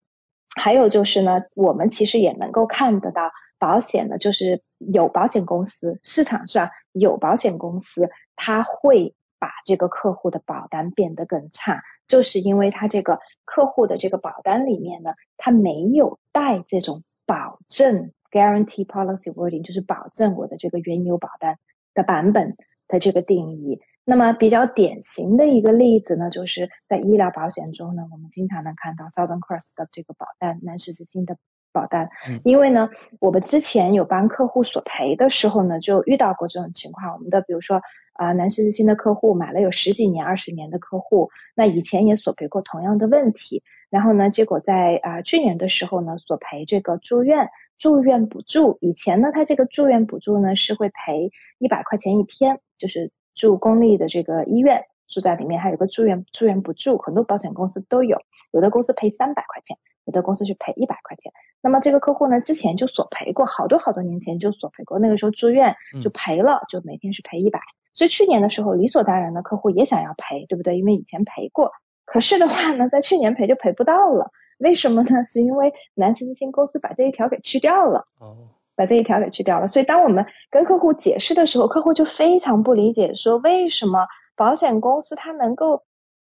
Speaker 8: 还有就是呢，我们其实也能够看得到，保险呢，就是有保险公司市场上有保险公司，它会把这个客户的保单变得更差，就是因为它这个客户的这个保单里面呢，它没有带这种保证 guarantee policy wording，就是保证我的这个原有保单的版本的这个定义。那么比较典型的一个例子呢，就是在医疗保险中呢，我们经常能看到 Southern Cross 的这个保单，南十字星的保单。因为呢，我们之前有帮客户索赔的时候呢，就遇到过这种情况。我们的比如说啊，南十字星的客户买了有十几年、二十年的客户，那以前也索赔过同样的问题。然后呢，结果在啊去年的时候呢，索赔这个住院住院补助。以前呢，他这个住院补助呢是会赔一百块钱一天，就是。住公立的这个医院，住在里面还有个住院住院补助，很多保险公司都有，有的公司赔三百块钱，有的公司是赔一百块钱。那么这个客户呢，之前就索赔过，好多好多年前就索赔过，那个时候住院就赔了，就每天是赔一百。所以去年的时候，理所当然的客户也想要赔，对不对？因为以前赔过，可是的话呢，在去年赔就赔不到了，为什么呢？是因为南斯基金公司把这一条给去掉了。哦。把这一条给去掉了，所以当我们跟客户解释的时候，客户就非常不理解，说为什么保险公司它能够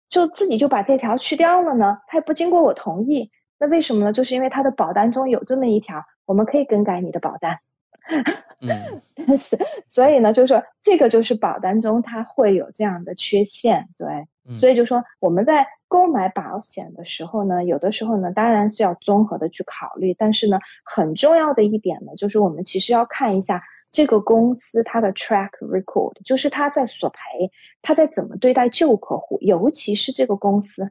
Speaker 8: 就自己就把这条去掉了呢？它也不经过我同意，那为什么呢？就是因为它的保单中有这么一条，我们可以更改你的保单。嗯，(laughs) 是，所以呢，就是说这个就是保单中它会有这样的缺陷，对。所以就说我们在购买保险的时候呢，有的时候呢，当然是要综合的去考虑。但是呢，很重要的一点呢，就是我们其实要看一下这个公司它的 track record，就是它在索赔，它在怎么对待旧客户，尤其是这个公司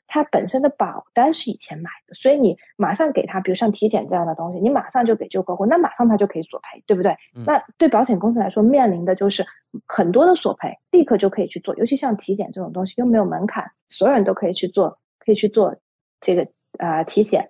Speaker 8: 他本身的保单是以前买的，所以你马上给他，比如像体检这样的东西，你马上就给旧客户，那马上他就可以索赔，对不对？那对保险公司来说，面临的就是很多的索赔，立刻就可以去做，尤其像体检这种东西又没有门槛，所有人都可以去做，可以去做。这个啊，体险，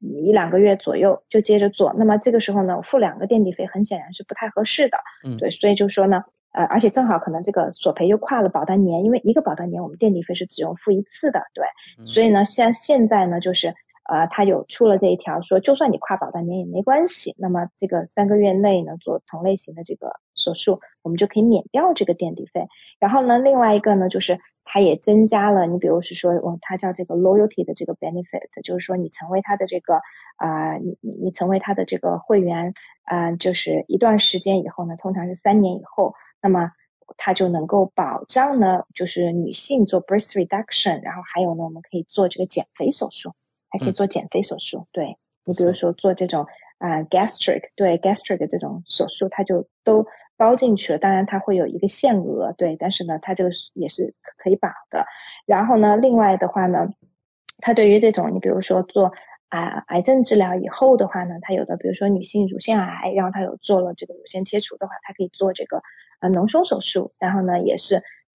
Speaker 8: 一两个月左右就接着做，那么这个时候呢，付两个垫底费很显然是不太合适的。
Speaker 3: 嗯，
Speaker 8: 对，所以就说呢，呃，而且正好可能这个索赔又跨了保单年，因为一个保单年我们垫底费是只用付一次的，对。所以呢，像现在呢，就是呃，他有出了这一条，说就算你跨保单年也没关系，那么这个三个月内呢做同类型的这个手术，我们就可以免掉这个垫底费。然后呢，另外一个呢就是。它也增加了，你比如是说，哦，它叫这个 loyalty 的这个 benefit，就是说你成为它的这个啊，你你你成为它的这个会员啊，就是一段时间以后呢，通常是三年以后，那么它就能够保障呢，就是女性做 breast reduction，然后还有呢，我们可以做这个减肥手术，还可以做减肥手术。对你比如说做这种啊 gastric，对 gastric 这种手术，它就都。包进去了，当然它会有一个限额，对，但是呢，它这个也是可以保的。然后呢，另外的话呢，它对于这种你比如说做啊癌症治疗以后的话呢，它有的比如说女性乳腺癌，然后它有做了这个乳腺切除的话，它可以做这个呃脓胸手术，然后呢也是。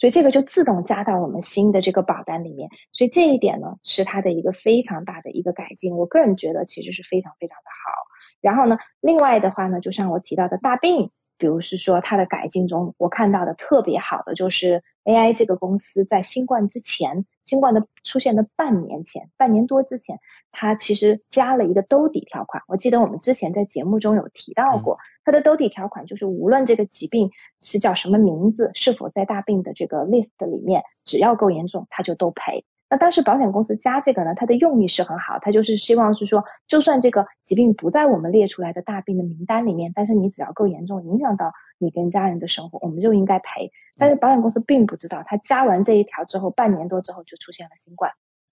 Speaker 8: 所以这个就自动加到我们新的这个保单里面，所以这一点呢是它的一个非常大的一个改进，我个人觉得其实是非常非常的好。然后呢，另外的话呢，就像我提到的大病。比如是说，它的改进中，我看到的特别好的就是 AI 这个公司在新冠之前，新冠的出现的半年前，半年多之前，它其实加了一个兜底条款。我记得我们之前在节目中有提到过，它的兜底条款就是无论这个疾病是叫什么名字，是否在大病的这个 list 里面，只要够严重，它就都赔。那当时保险公司加这个呢，它的用意是很好，它就是希望是说，就算这个疾病不在我们列出来的大病的名单里面，但是你只要够严重，影响到你跟家人的生活，我们就应该赔。但是保险公司并不知道，他加完这一条之后，半年多之后就出现了新冠。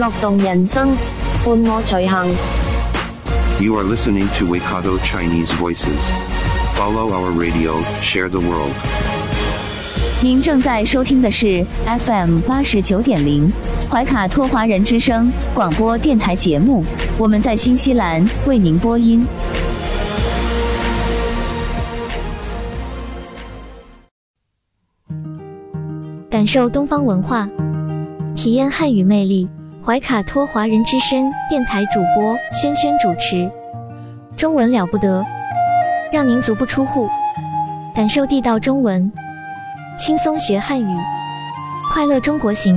Speaker 9: 乐动人生，伴我随行。
Speaker 1: You are listening to Waikato Chinese Voices. Follow our radio, share the world.
Speaker 2: 您正在收听的是 FM 八十九点零怀卡托华人之声广播电台节目，我们在新西兰为您播音。
Speaker 10: 感受东方文化，体验汉语魅力。怀卡托华人之声电台主播轩轩主持，中文了不得，让您足不出户，感受地道中文，轻松学汉语，快乐中国行。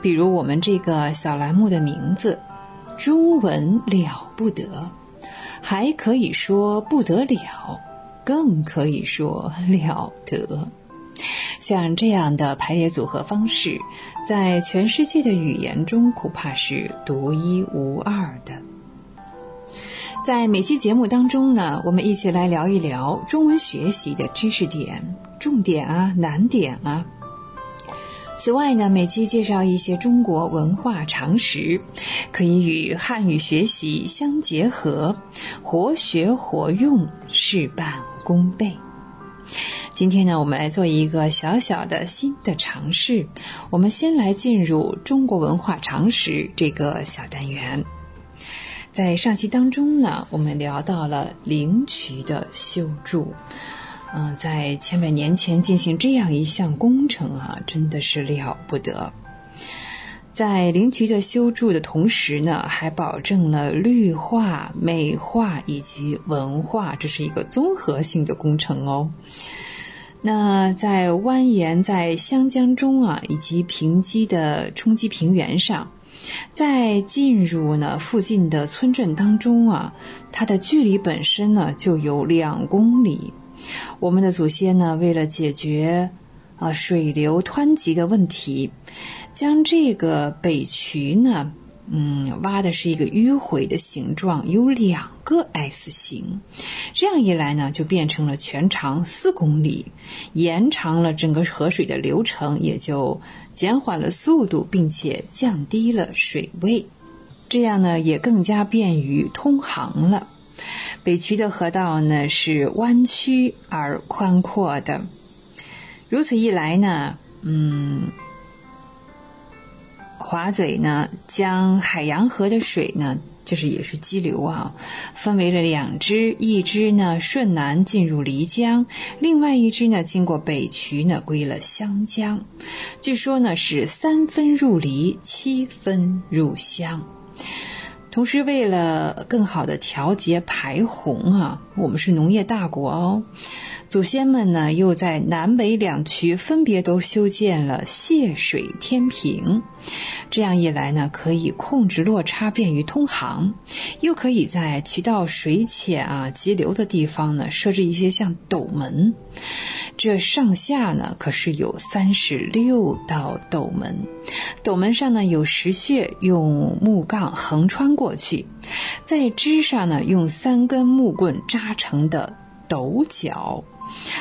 Speaker 7: 比如我们这个小栏目的名字“中文了不得”，还可以说不得了，更可以说了得。像这样的排列组合方式，在全世界的语言中恐怕是独一无二的。在每期节目当中呢，我们一起来聊一聊中文学习的知识点、重点啊、难点啊。此外呢，每期介绍一些中国文化常识，可以与汉语学习相结合，活学活用，事半功倍。今天呢，我们来做一个小小的新的尝试。我们先来进入中国文化常识这个小单元。在上期当中呢，我们聊到了灵渠的修筑。嗯，在千百年前进行这样一项工程啊，真的是了不得。在灵渠的修筑的同时呢，还保证了绿化、美化以及文化，这是一个综合性的工程哦。那在蜿蜒在湘江中啊，以及平基的冲积平原上，在进入呢附近的村镇当中啊，它的距离本身呢就有两公里。我们的祖先呢，为了解决啊水流湍急的问题，将这个北渠呢。嗯，挖的是一个迂回的形状，有两个 S 形，这样一来呢，就变成了全长四公里，延长了整个河水的流程，也就减缓了速度，并且降低了水位，这样呢，也更加便于通航了。北渠的河道呢是弯曲而宽阔的，如此一来呢，嗯。华嘴呢，将海洋河的水呢，就是也是激流啊，分为了两支，一支呢顺南进入漓江，另外一支呢经过北渠呢归了湘江。据说呢是三分入漓，七分入湘。同时，为了更好的调节排洪啊，我们是农业大国哦。祖先们呢，又在南北两渠分别都修建了泄水天平，这样一来呢，可以控制落差，便于通航；又可以在渠道水浅啊、急流的地方呢，设置一些像斗门。这上下呢，可是有三十六道斗门，斗门上呢有石穴，用木杠横穿过去，在枝上呢用三根木棍扎成的斗角。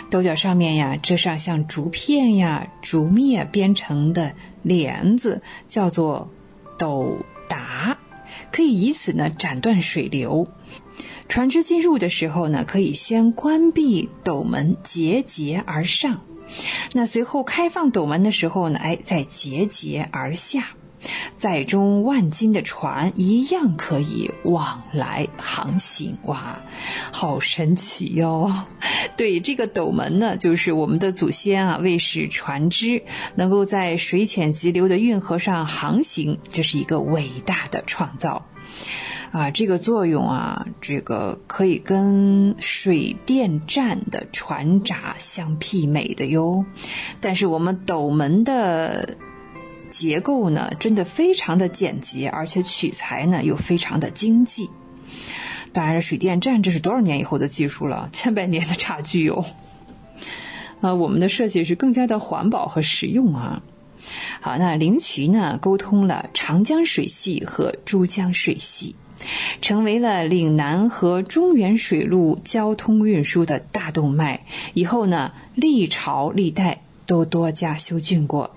Speaker 7: 斗角上面呀，遮上像竹片呀、竹篾编成的帘子，叫做斗达，可以以此呢斩断水流。船只进入的时候呢，可以先关闭斗门，节节而上；那随后开放斗门的时候呢，哎，再节节而下。载中万斤的船一样可以往来航行，哇，好神奇哟！(laughs) 对，这个斗门呢，就是我们的祖先啊，为使船只能够在水浅急流的运河上航行，这是一个伟大的创造啊！这个作用啊，这个可以跟水电站的船闸相媲美的哟。但是我们斗门的。结构呢，真的非常的简洁，而且取材呢又非常的经济。当然，水电站这是多少年以后的技术了，(laughs) 千百年的差距哟。啊，我们的设计是更加的环保和实用啊。好，那灵渠呢，沟通了长江水系和珠江水系，成为了岭南和中原水路交通运输的大动脉。以后呢，历朝历代都多加修浚过。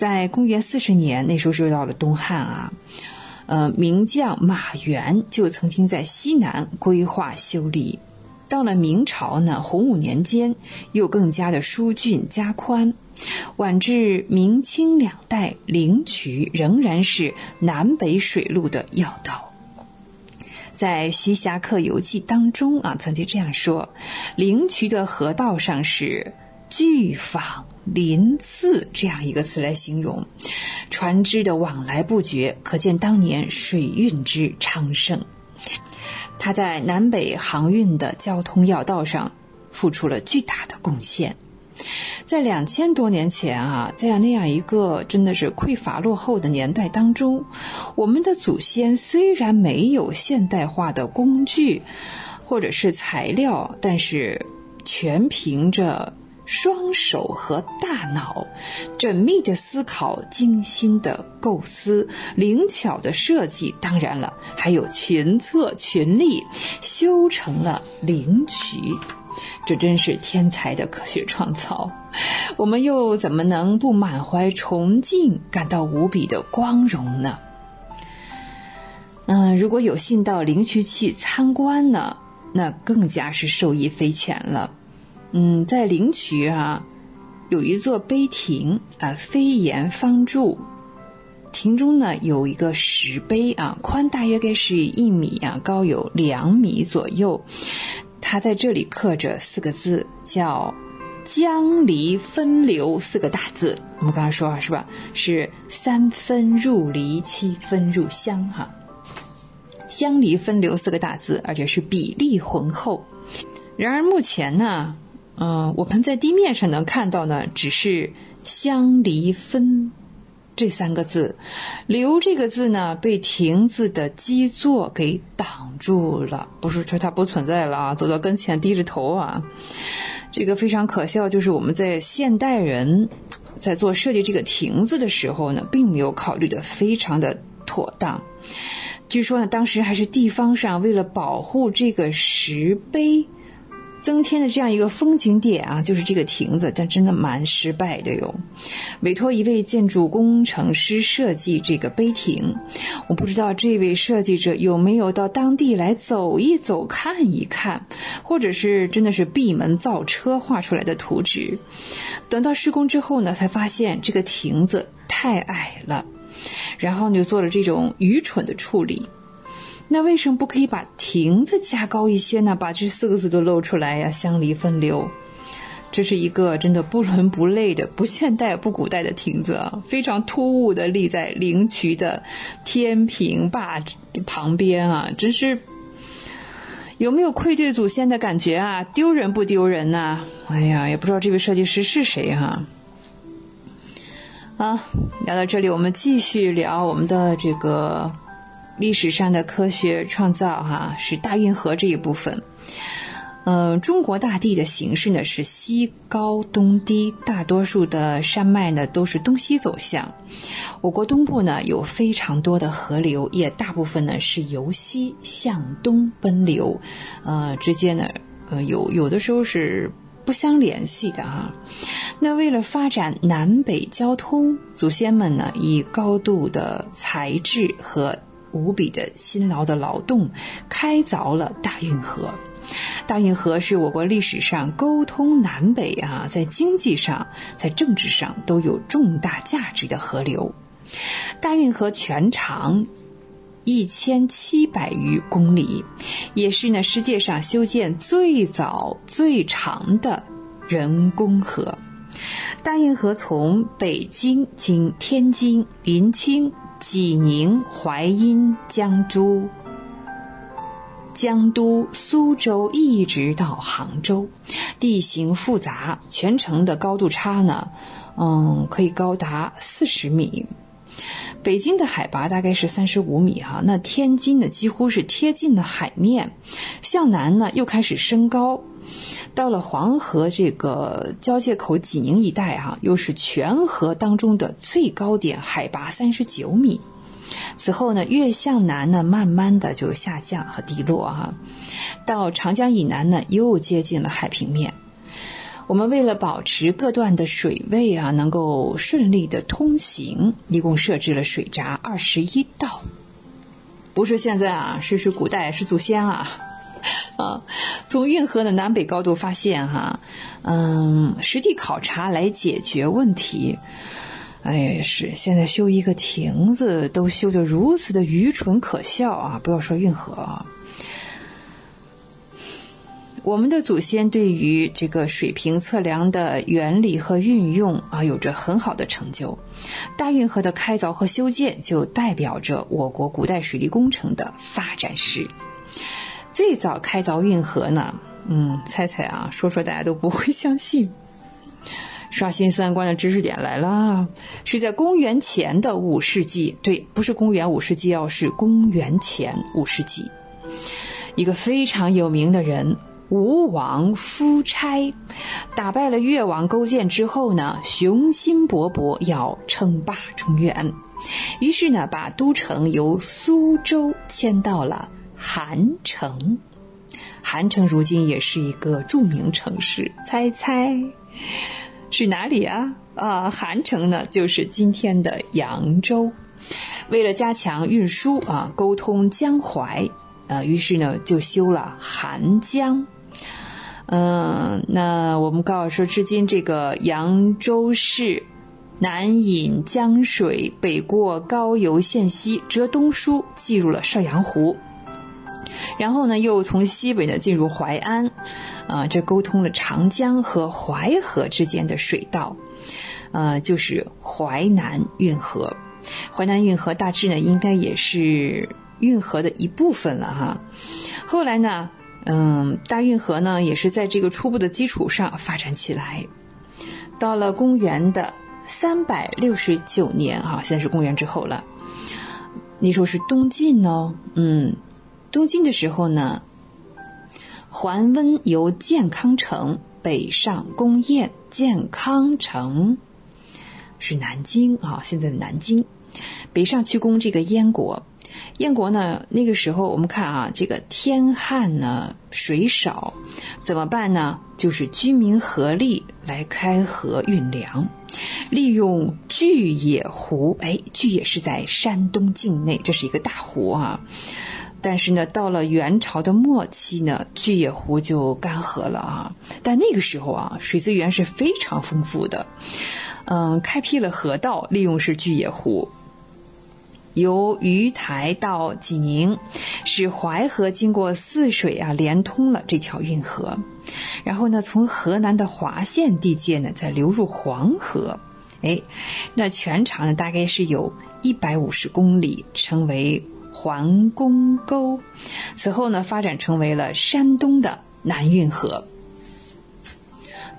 Speaker 7: 在公元四十年，那时候是到了东汉啊，呃，名将马援就曾经在西南规划修理。到了明朝呢，洪武年间又更加的疏浚加宽。晚至明清两代，灵渠仍然是南北水路的要道。在《徐霞客游记》当中啊，曾经这样说：灵渠的河道上是巨舫。鳞次这样一个词来形容，船只的往来不绝，可见当年水运之昌盛。它在南北航运的交通要道上付出了巨大的贡献。在两千多年前啊，在那样一个真的是匮乏落后的年代当中，我们的祖先虽然没有现代化的工具或者是材料，但是全凭着。双手和大脑，缜密的思考，精心的构思，灵巧的设计，当然了，还有群策群力，修成了灵渠。这真是天才的科学创造，我们又怎么能不满怀崇敬，感到无比的光荣呢？嗯，如果有幸到灵渠去参观呢，那更加是受益匪浅了。嗯，在灵渠啊，有一座碑亭啊，飞檐方柱，亭中呢有一个石碑啊，宽大约该是一米啊，高有两米左右。它在这里刻着四个字，叫“江离分流”四个大字。我们刚才说啊，是吧？是三分入离，七分入乡哈。乡离分流四个大字，而且是比例浑厚。然而目前呢？嗯，我们在地面上能看到呢，只是“相离分”这三个字，“留”这个字呢被亭子的基座给挡住了，不是说它不存在了啊，走到跟前低着头啊，这个非常可笑。就是我们在现代人在做设计这个亭子的时候呢，并没有考虑的非常的妥当。据说呢，当时还是地方上为了保护这个石碑。增添的这样一个风景点啊，就是这个亭子，但真的蛮失败的哟。委托一位建筑工程师设计这个碑亭，我不知道这位设计者有没有到当地来走一走、看一看，或者是真的是闭门造车画出来的图纸。等到施工之后呢，才发现这个亭子太矮了，然后就做了这种愚蠢的处理。那为什么不可以把亭子加高一些呢？把这四个字都露出来呀，相离分流。这是一个真的不伦不类的、不现代不古代的亭子啊，非常突兀的立在灵渠的天平坝旁边啊，真是有没有愧对祖先的感觉啊？丢人不丢人呐？哎呀，也不知道这位设计师是谁哈。啊，聊到这里，我们继续聊我们的这个。历史上的科学创造，哈，是大运河这一部分。嗯，中国大地的形式呢是西高东低，大多数的山脉呢都是东西走向。我国东部呢有非常多的河流，也大部分呢是由西向东奔流，呃，之间呢，呃，有有的时候是不相联系的哈。那为了发展南北交通，祖先们呢以高度的材质和无比的辛劳的劳动，开凿了大运河。大运河是我国历史上沟通南北啊，在经济上、在政治上都有重大价值的河流。大运河全长一千七百余公里，也是呢世界上修建最早最长的人工河。大运河从北京经天津、临清。济宁、淮阴、江都、江都、苏州，一直到杭州，地形复杂，全程的高度差呢，嗯，可以高达四十米。北京的海拔大概是三十五米哈，那天津呢几乎是贴近了海面，向南呢又开始升高。到了黄河这个交界口济宁一带啊，又是全河当中的最高点，海拔三十九米。此后呢，越向南呢，慢慢的就下降和低落哈。到长江以南呢，又接近了海平面。我们为了保持各段的水位啊，能够顺利的通行，一共设置了水闸二十一道。不是现在啊，是是古代，是祖先啊。(laughs) 啊，从运河的南北高度发现哈，嗯，实地考察来解决问题。哎，是现在修一个亭子都修得如此的愚蠢可笑啊！不要说运河啊，我们的祖先对于这个水平测量的原理和运用啊，有着很好的成就。大运河的开凿和修建，就代表着我国古代水利工程的发展史。最早开凿运河呢，嗯，猜猜啊，说说大家都不会相信，刷新三观的知识点来了，是在公元前的五世纪，对，不是公元五世纪哦，是公元前五世纪，一个非常有名的人吴王夫差，打败了越王勾践之后呢，雄心勃勃要称霸中原，于是呢，把都城由苏州迁到了韩城。韩城如今也是一个著名城市，猜猜是哪里啊？啊，韩城呢，就是今天的扬州。为了加强运输啊，沟通江淮，啊，于是呢就修了韩江。嗯，那我们告诉说，至今这个扬州市南引江水，北过高邮县西，折东输，进入了邵阳湖。然后呢，又从西北呢进入淮安，啊，这沟通了长江和淮河之间的水道，呃，就是淮南运河。淮南运河大致呢，应该也是运河的一部分了哈。后来呢，嗯，大运河呢也是在这个初步的基础上发展起来。到了公元的三百六十九年哈，现在是公元之后了。你说是东晋呢？嗯。东晋的时候呢，桓温由建康城北上攻燕，建康城是南京啊，现在的南京，北上去攻这个燕国。燕国呢，那个时候我们看啊，这个天旱呢，水少，怎么办呢？就是居民合力来开河运粮，利用巨野湖。哎，巨野是在山东境内，这是一个大湖啊。但是呢，到了元朝的末期呢，巨野湖就干涸了啊。但那个时候啊，水资源是非常丰富的，嗯，开辟了河道，利用是巨野湖，由鱼台到济宁，使淮河经过泗水啊，连通了这条运河。然后呢，从河南的滑县地界呢，再流入黄河，哎，那全长呢，大概是有一百五十公里，称为。环宫沟，此后呢，发展成为了山东的南运河。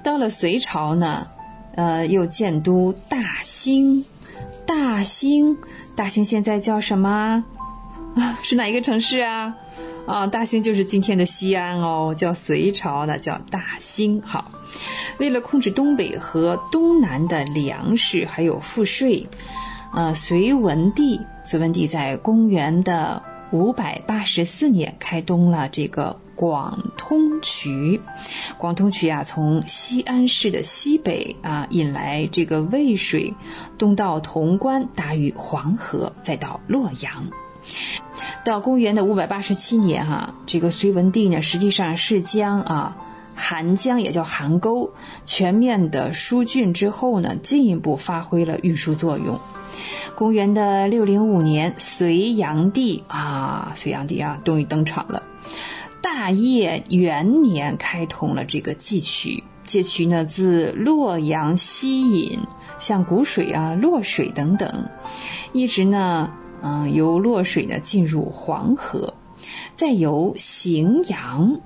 Speaker 7: 到了隋朝呢，呃，又建都大兴，大兴，大兴现在叫什么？啊，(laughs) 是哪一个城市啊？啊，大兴就是今天的西安哦，叫隋朝的叫大兴。好，为了控制东北和东南的粮食还有赋税。呃，隋文帝，隋文帝在公元的五百八十四年开通了这个广通渠。广通渠啊，从西安市的西北啊引来这个渭水，东到潼关，达于黄河，再到洛阳。到公元的五百八十七年哈，这个隋文帝呢，实际上是将啊韩江也叫韩沟全面的疏浚之后呢，进一步发挥了运输作用。公元的六零五年，隋炀帝啊，隋炀帝啊，终于登场了。大业元年，开通了这个济渠。济渠呢，自洛阳西引，像谷水啊、洛水等等，一直呢，嗯，由洛水呢进入黄河，再由荥阳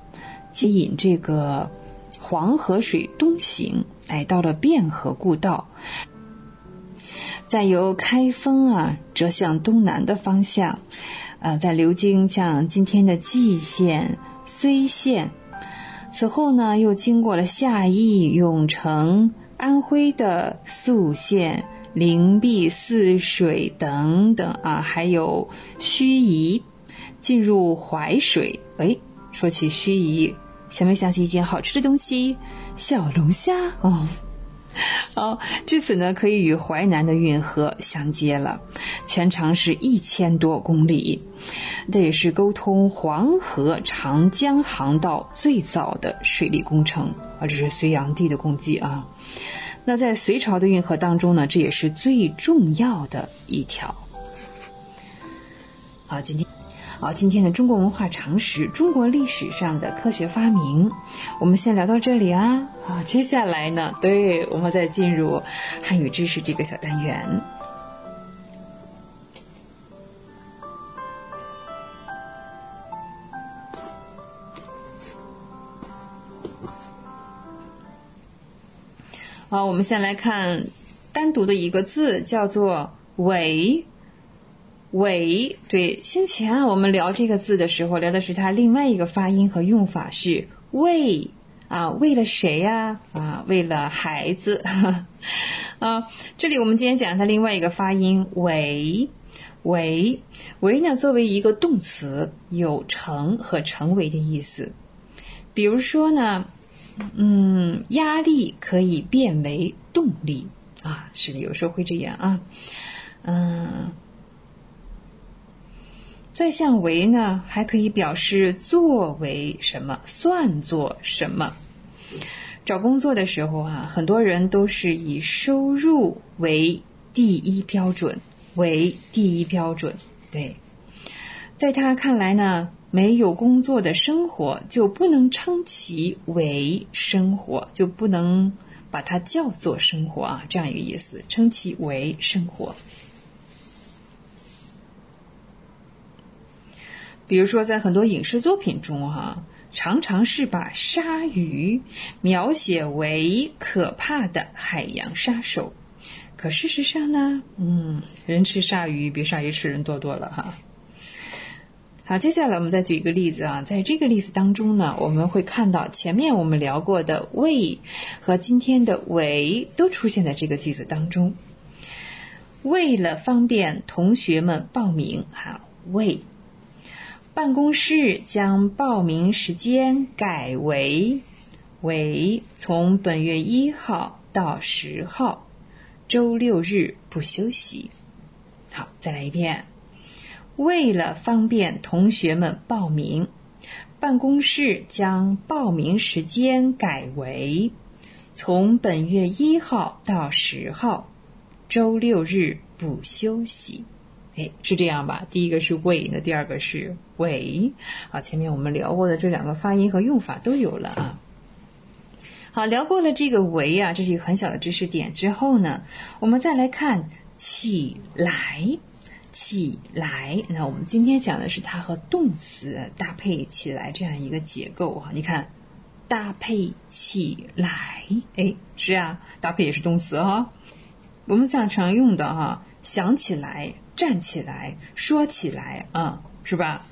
Speaker 7: 接引这个黄河水东行，哎，到了汴河故道。再由开封啊折向东南的方向，呃，在流经像今天的蓟县、睢县，此后呢又经过了夏邑、永城、安徽的宿县、灵璧、泗水等等啊，还有盱眙，进入淮水。哎，说起盱眙，想没想起一件好吃的东西？小龙虾哦。好，(laughs) 至此呢，可以与淮南的运河相接了，全长是一千多公里，这也是沟通黄河、长江航道最早的水利工程啊，这是隋炀帝的功绩啊。那在隋朝的运河当中呢，这也是最重要的一条。好，今天。好，今天的中国文化常识，中国历史上的科学发明，我们先聊到这里啊。好，接下来呢，对，我们再进入汉语知识这个小单元。好，我们先来看单独的一个字，叫做“为”。为对，先前啊我们聊这个字的时候，聊的是它另外一个发音和用法是“为”啊，为了谁呀？啊，为了孩子 (laughs) 啊。这里我们今天讲它另外一个发音“为”，为为呢，作为一个动词，有成和成为的意思。比如说呢，嗯，压力可以变为动力啊，是的，有时候会这样啊，嗯。再向为呢，还可以表示作为什么，算作什么。找工作的时候啊，很多人都是以收入为第一标准，为第一标准。对，在他看来呢，没有工作的生活就不能称其为生活，就不能把它叫做生活啊，这样一个意思，称其为生活。比如说，在很多影视作品中，哈，常常是把鲨鱼描写为可怕的海洋杀手。可事实上呢，嗯，人吃鲨鱼比鲨鱼吃人多多了，哈。好，接下来我们再举一个例子啊，在这个例子当中呢，我们会看到前面我们聊过的“为”和今天的“为”都出现在这个句子当中。为了方便同学们报名，哈，为。办公室将报名时间改为为从本月一号到十号，周六日不休息。好，再来一遍。为了方便同学们报名，办公室将报名时间改为从本月一号到十号，周六日不休息。哎，是这样吧？第一个是为，那第二个是为。好，前面我们聊过的这两个发音和用法都有了啊。好，聊过了这个为啊，这是一个很小的知识点之后呢，我们再来看起来，起来。那我们今天讲的是它和动词搭配起来这样一个结构哈。你看，搭配起来，哎，是啊，搭配也是动词哈。我们讲常用的哈，想起来。站起来，说起来，啊，是吧？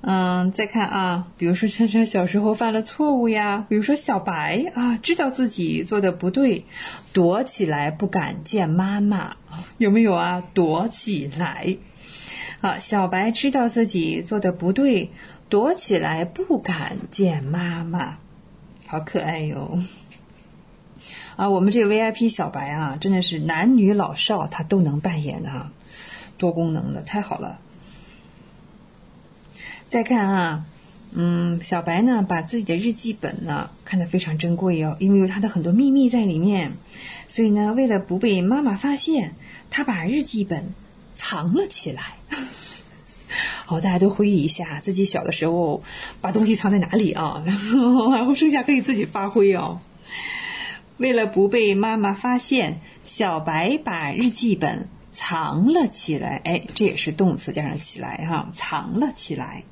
Speaker 7: 嗯，再看啊，比如说珊珊小时候犯了错误呀，比如说小白啊，知道自己做的不对，躲起来不敢见妈妈，有没有啊？躲起来，啊，小白知道自己做的不对，躲起来不敢见妈妈，好可爱哟。啊，我们这个 VIP 小白啊，真的是男女老少他都能扮演的哈。多功能的太好了。再看啊，嗯，小白呢，把自己的日记本呢看得非常珍贵哦，因为有他的很多秘密在里面，所以呢，为了不被妈妈发现，他把日记本藏了起来。(laughs) 好，大家都回忆一下自己小的时候把东西藏在哪里啊？然后，然后剩下可以自己发挥哦。为了不被妈妈发现，小白把日记本。藏了起来，哎，这也是动词加上起来哈，藏了起来。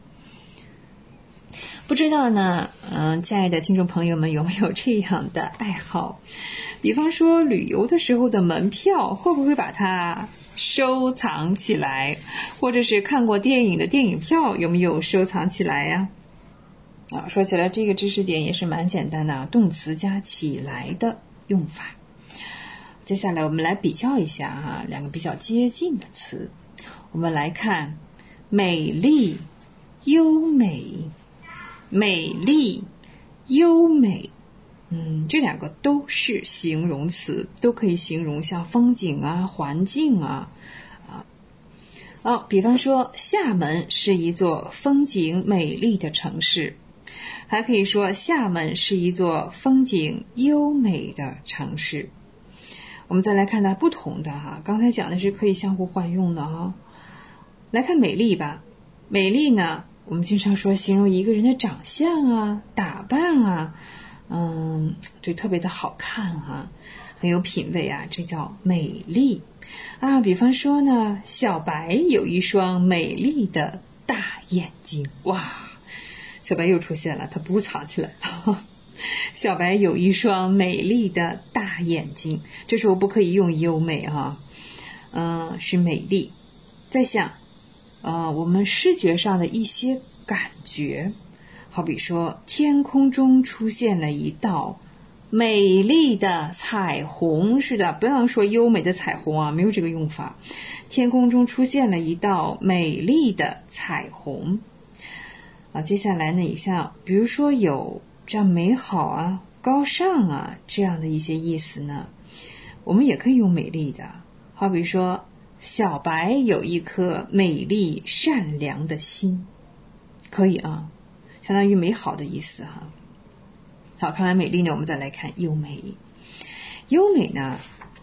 Speaker 7: 不知道呢，嗯，亲爱的听众朋友们有没有这样的爱好？(laughs) 比方说旅游的时候的门票，会不会把它收藏起来？或者是看过电影的电影票，有没有收藏起来呀？啊，说起来这个知识点也是蛮简单的啊，动词加起来的用法。接下来我们来比较一下哈，两个比较接近的词。我们来看美丽、优美、美丽、优美。嗯，这两个都是形容词，都可以形容像风景啊、环境啊啊。哦，比方说，厦门是一座风景美丽的城市，还可以说厦门是一座风景优美的城市。我们再来看它不同的哈，刚才讲的是可以相互换用的哈。来看美丽吧，美丽呢，我们经常说形容一个人的长相啊、打扮啊，嗯，对，特别的好看哈，很有品味啊，这叫美丽啊。比方说呢，小白有一双美丽的大眼睛，哇，小白又出现了，它不藏起来了。(laughs) 小白有一双美丽的大眼睛，这时候不可以用优美哈，嗯，是美丽。在想，呃，我们视觉上的一些感觉，好比说天空中出现了一道美丽的彩虹，似的，不要说优美的彩虹啊，没有这个用法。天空中出现了一道美丽的彩虹。啊，接下来呢，以下比如说有这样美好啊、高尚啊这样的一些意思呢，我们也可以用美丽的，好比说小白有一颗美丽善良的心，可以啊，相当于美好的意思哈。好，看完美丽呢，我们再来看优美。优美呢，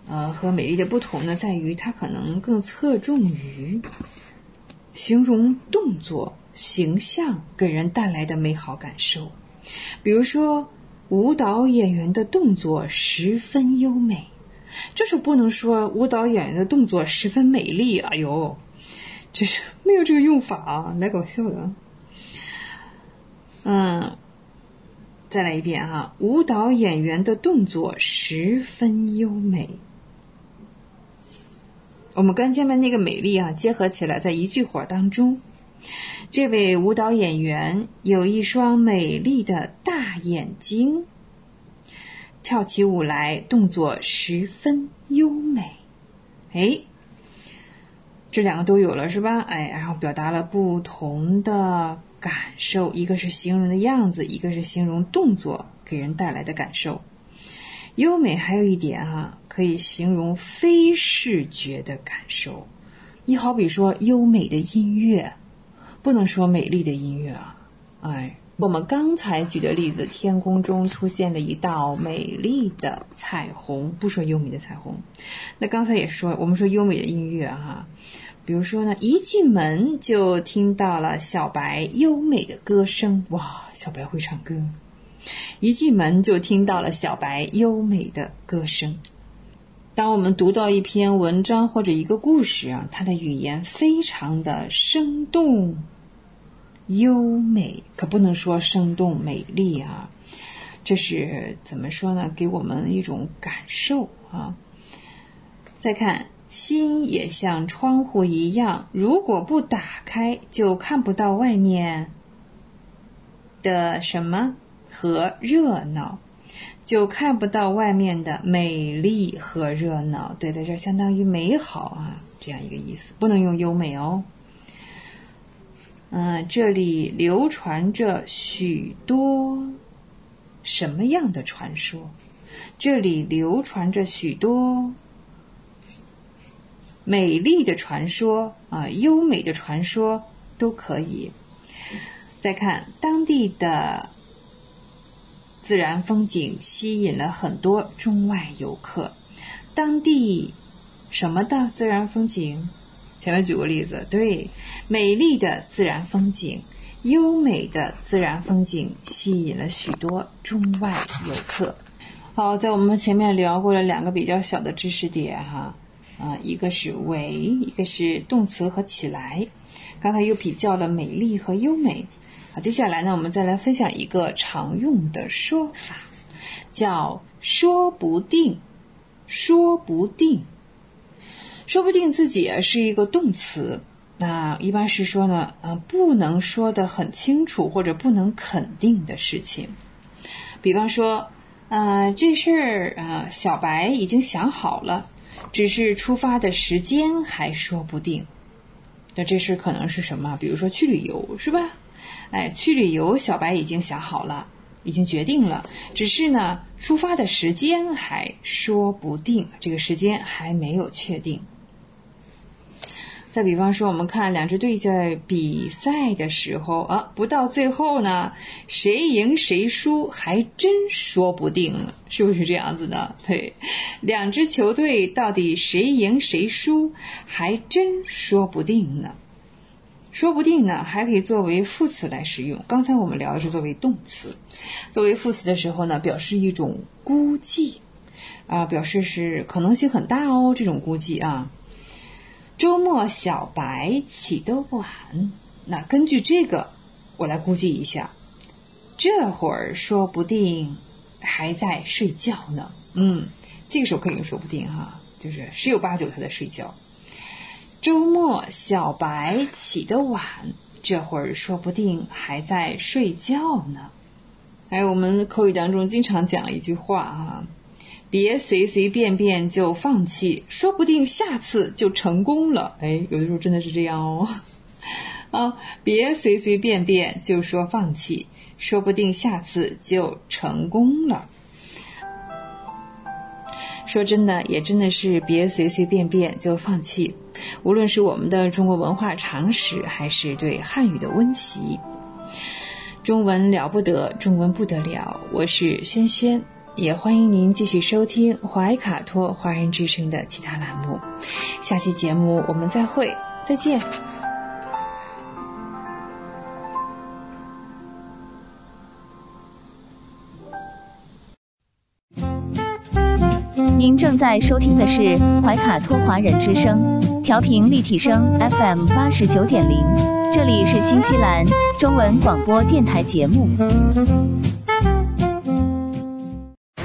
Speaker 7: 呃，和美丽的不同呢，在于它可能更侧重于形容动作。形象给人带来的美好感受，比如说舞蹈演员的动作十分优美，这时候不能说舞蹈演员的动作十分美丽。哎呦，这是没有这个用法啊，来搞笑的。嗯，再来一遍哈，舞蹈演员的动作十分优美。我们跟前面那个美丽啊结合起来，在一句话当中。这位舞蹈演员有一双美丽的大眼睛，跳起舞来动作十分优美。哎，这两个都有了是吧？哎，然后表达了不同的感受，一个是形容的样子，一个是形容动作给人带来的感受。优美还有一点哈，可以形容非视觉的感受。你好比说优美的音乐。不能说美丽的音乐啊，哎，我们刚才举的例子，天空中出现了一道美丽的彩虹，不说优美的彩虹。那刚才也说，我们说优美的音乐哈，比如说呢，一进门就听到了小白优美的歌声，哇，小白会唱歌。一进门就听到了小白优美的歌声。当我们读到一篇文章或者一个故事啊，它的语言非常的生动。优美可不能说生动美丽啊，这是怎么说呢？给我们一种感受啊。再看，心也像窗户一样，如果不打开，就看不到外面的什么和热闹，就看不到外面的美丽和热闹。对，在这相当于美好啊，这样一个意思，不能用优美哦。嗯，这里流传着许多什么样的传说？这里流传着许多美丽的传说啊，优美的传说都可以。再看当地的自然风景，吸引了很多中外游客。当地什么的自然风景？前面举过例子，对。美丽的自然风景，优美的自然风景吸引了许多中外游客。好，在我们前面聊过了两个比较小的知识点哈，啊，一个是为，一个是动词和起来。刚才又比较了美丽和优美。好，接下来呢，我们再来分享一个常用的说法，叫说不定，说不定，说不定自己是一个动词。那一般是说呢，嗯，不能说的很清楚或者不能肯定的事情，比方说，呃，这事儿啊，小白已经想好了，只是出发的时间还说不定。那这事可能是什么？比如说去旅游，是吧？哎，去旅游，小白已经想好了，已经决定了，只是呢，出发的时间还说不定，这个时间还没有确定。再比方说，我们看两支队在比赛的时候啊，不到最后呢，谁赢谁输还真说不定呢，是不是这样子的？对，两支球队到底谁赢谁输还真说不定呢。说不定呢，还可以作为副词来使用。刚才我们聊的是作为动词，作为副词的时候呢，表示一种估计啊，表示是可能性很大哦，这种估计啊。周末小白起得晚，那根据这个，我来估计一下，这会儿说不定还在睡觉呢。嗯，这个时候可以说不定哈，就是十有八九他在睡觉。周末小白起得晚，这会儿说不定还在睡觉呢。还有我们口语当中经常讲一句话哈，别随随便便就放弃，说不定下次就成功了。哎，有的时候真的是这样哦。啊，别随随便便就说放弃，说不定下次就成功了。说真的，也真的是别随随便便就放弃。无论是我们的中国文化常识，还是对汉语的温习，中文了不得，中文不得了。我是轩轩，也欢迎您继续收听怀卡托华人之声的其他栏目。下期节目我们再会，再见。
Speaker 2: 您正在收听的是怀卡托华人之声，调频立体声 FM 八十九点零，这里是新西兰中文广播电台节目。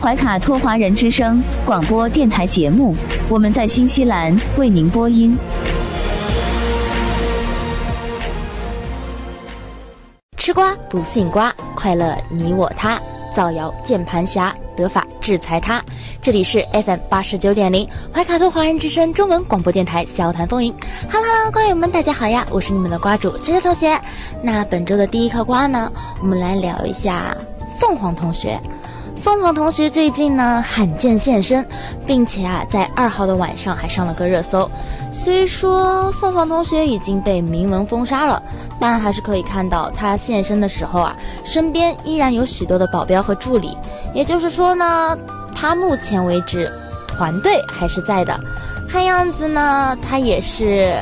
Speaker 2: 怀卡托华人之声广播电台节目，我们在新西兰为您播音。
Speaker 11: 吃瓜不信瓜，快乐你我他，造谣键盘侠，得法制裁他。这里是 FM 八十九点零怀卡托华人之声中文广播电台笑谈风云。Hello，瓜友们，大家好呀，我是你们的瓜主谢谢同学。那本周的第一颗瓜呢，我们来聊一下凤凰同学。凤凰同学最近呢罕见现身，并且啊在二号的晚上还上了个热搜。虽说凤凰同学已经被明文封杀了，但还是可以看到他现身的时候啊，身边依然有许多的保镖和助理。也就是说呢，他目前为止团队还是在的，看样子呢他也是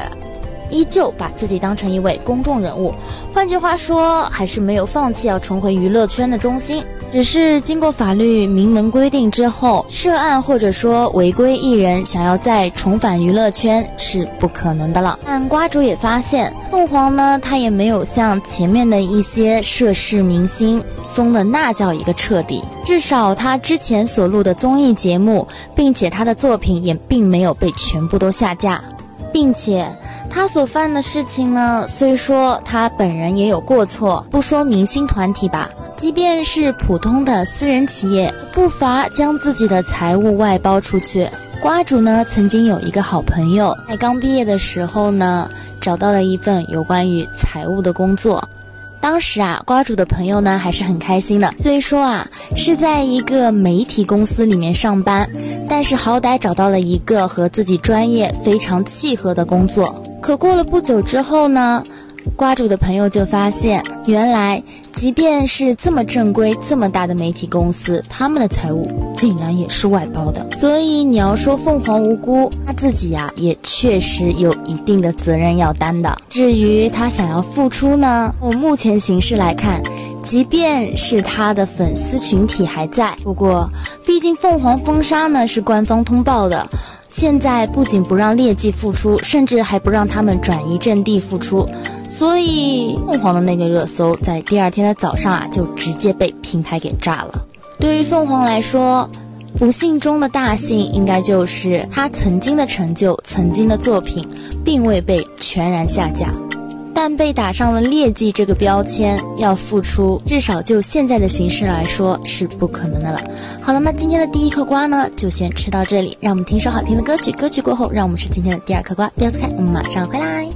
Speaker 11: 依旧把自己当成一位公众人物。换句话说，还是没有放弃要重回娱乐圈的中心。只是经过法律明文规定之后，涉案或者说违规艺人想要再重返娱乐圈是不可能的了。但瓜主也发现，凤凰呢，他也没有像前面的一些涉事明星封的那叫一个彻底。至少他之前所录的综艺节目，并且他的作品也并没有被全部都下架，并且他所犯的事情呢，虽说他本人也有过错，不说明星团体吧。即便是普通的私人企业，不乏将自己的财务外包出去。瓜主呢，曾经有一个好朋友，在刚毕业的时候呢，找到了一份有关于财务的工作。当时啊，瓜主的朋友呢还是很开心的。虽说啊是在一个媒体公司里面上班，但是好歹找到了一个和自己专业非常契合的工作。可过了不久之后呢，瓜主的朋友就发现，原来即便是这么正规、这么大的媒体公司，他们的财务竟然也是外包的。所以你要说凤凰无辜，他自己呀、也确实有一定的责任要担的。至于他想要复出呢，我目前形势来看，即便是他的粉丝群体还在，不过毕竟凤凰封杀呢是官方通报的。现在不仅不让劣迹复出，甚至还不让他们转移阵地复出，所以凤凰的那个热搜在第二天的早上啊，就直接被平台给炸了。对于凤凰来说，不幸中的大幸，应该就是他曾经的成就、曾经的作品，并未被全然下架。但被打上了劣迹这个标签，要复出，至少就现在的形势来说是不可能的了。好了，那今天的第一颗瓜呢，就先吃到这里。让我们听首好听的歌曲，歌曲过后，让我们吃今天的第二颗瓜。不要走开，我们马上回来。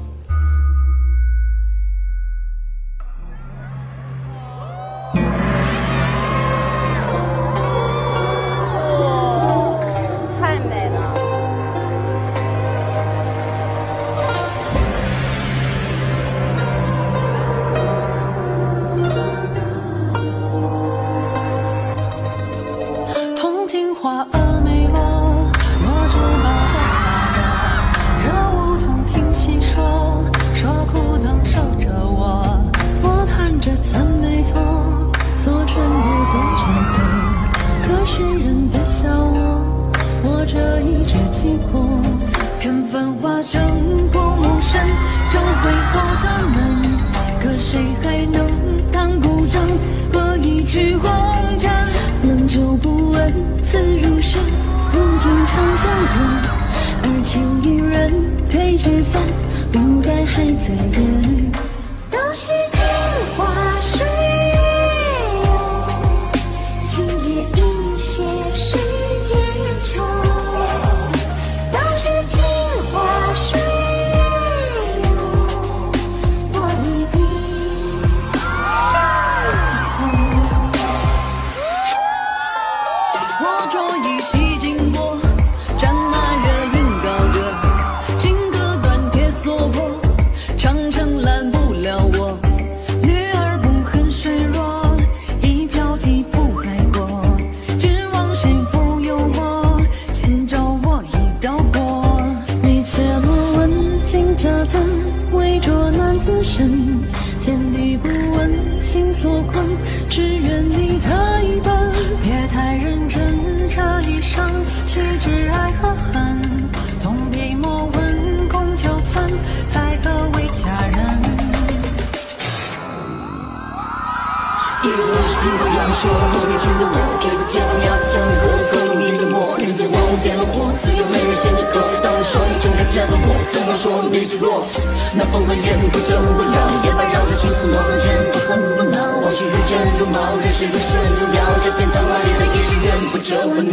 Speaker 12: 是不是
Speaker 13: 路掉这片苍茫里的野
Speaker 11: 群
Speaker 14: 人不我不挠。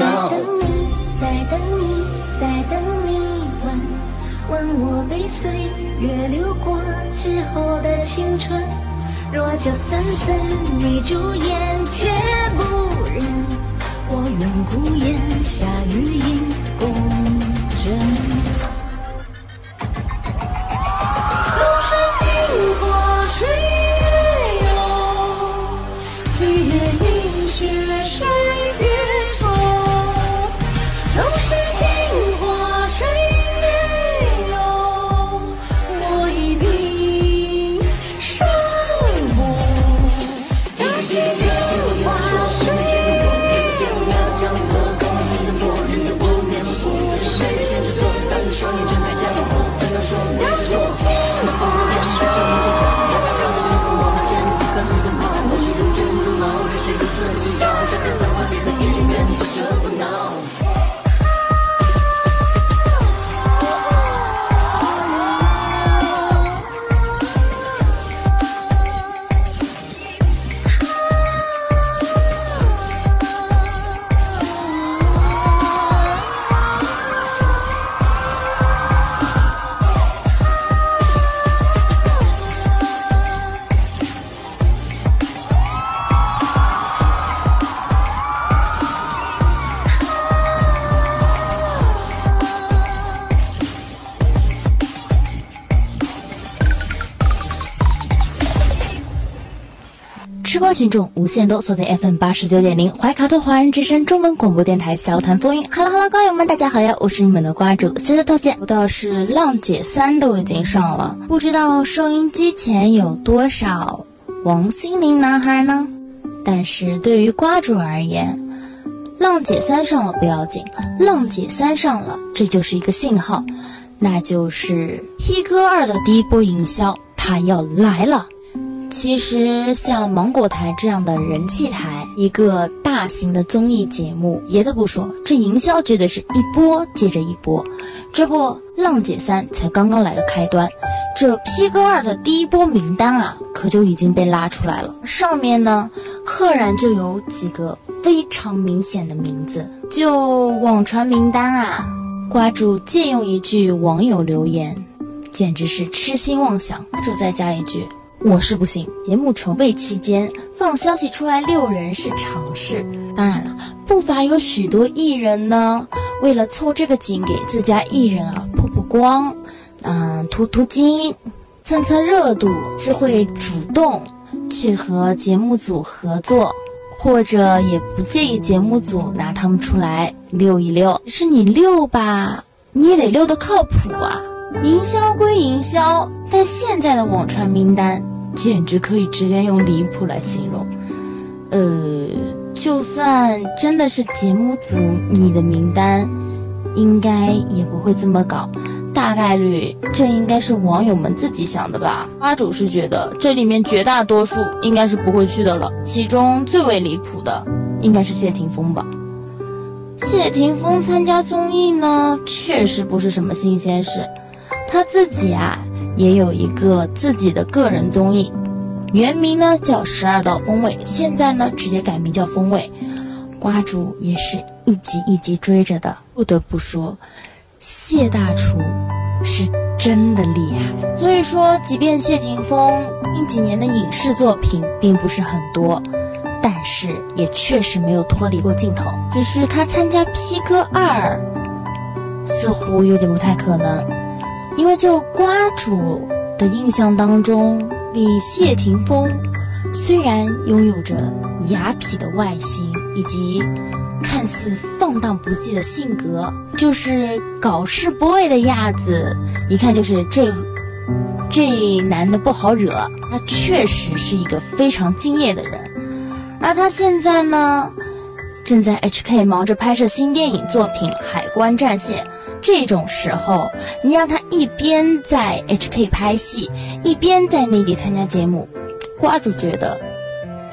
Speaker 14: 在等你，在等你，在等你问，问我被岁月流过之后的青春。若这纷纷你朱颜却不忍，我愿孤烟下雨音共。
Speaker 11: 听众无限多，锁定 FM 八十九点零怀卡托华人之声中文广播电台小谈风云。Hello Hello，瓜友们，大家好呀！我是你们的瓜主 C 的头衔。不到是浪姐三都已经上了，不知道收音机前有多少王心凌男孩呢？但是对于瓜主而言，浪姐三上了不要紧，浪姐三上了，这就是一个信号，那就是 P 哥二的第一波营销，它要来了。其实像芒果台这样的人气台，一个大型的综艺节目，别的不说，这营销绝对是一波接着一波。这不，《浪姐三》才刚刚来个开端，这 P 哥二的第一波名单啊，可就已经被拉出来了。上面呢，赫然就有几个非常明显的名字，就网传名单啊，瓜主借用一句网友留言，简直是痴心妄想。瓜主再加一句。我是不信，节目筹备期间放消息出来遛人是常事。当然了，不乏有许多艺人呢，为了凑这个景，给自家艺人啊曝曝光，嗯，图图金，蹭蹭热度，是会主动去和节目组合作，或者也不介意节目组拿他们出来溜一溜。是你溜吧，你也得溜得靠谱啊。营销归营销，但现在的网传名单简直可以直接用离谱来形容。呃，就算真的是节目组你的名单，应该也不会这么搞。大概率这应该是网友们自己想的吧。花主是觉得这里面绝大多数应该是不会去的了。其中最为离谱的应该是谢霆锋吧。谢霆锋参加综艺呢，确实不是什么新鲜事。他自己啊也有一个自己的个人综艺，原名呢叫《十二道锋味》，现在呢直接改名叫《风味》。瓜主也是一集一集追着的。不得不说，谢大厨。是真的厉害，所以说，即便谢霆锋近几年的影视作品并不是很多，但是也确实没有脱离过镜头。只是他参加 P 哥二，似乎有点不太可能，因为就瓜主的印象当中，李谢霆锋虽然拥有着雅痞的外形以及。看似放荡不羁的性格，就是搞事 boy 的样子，一看就是这这男的不好惹。他确实是一个非常敬业的人，而他现在呢，正在 HK 忙着拍摄新电影作品《海关战线》。这种时候，你让他一边在 HK 拍戏，一边在内地参加节目，瓜主觉得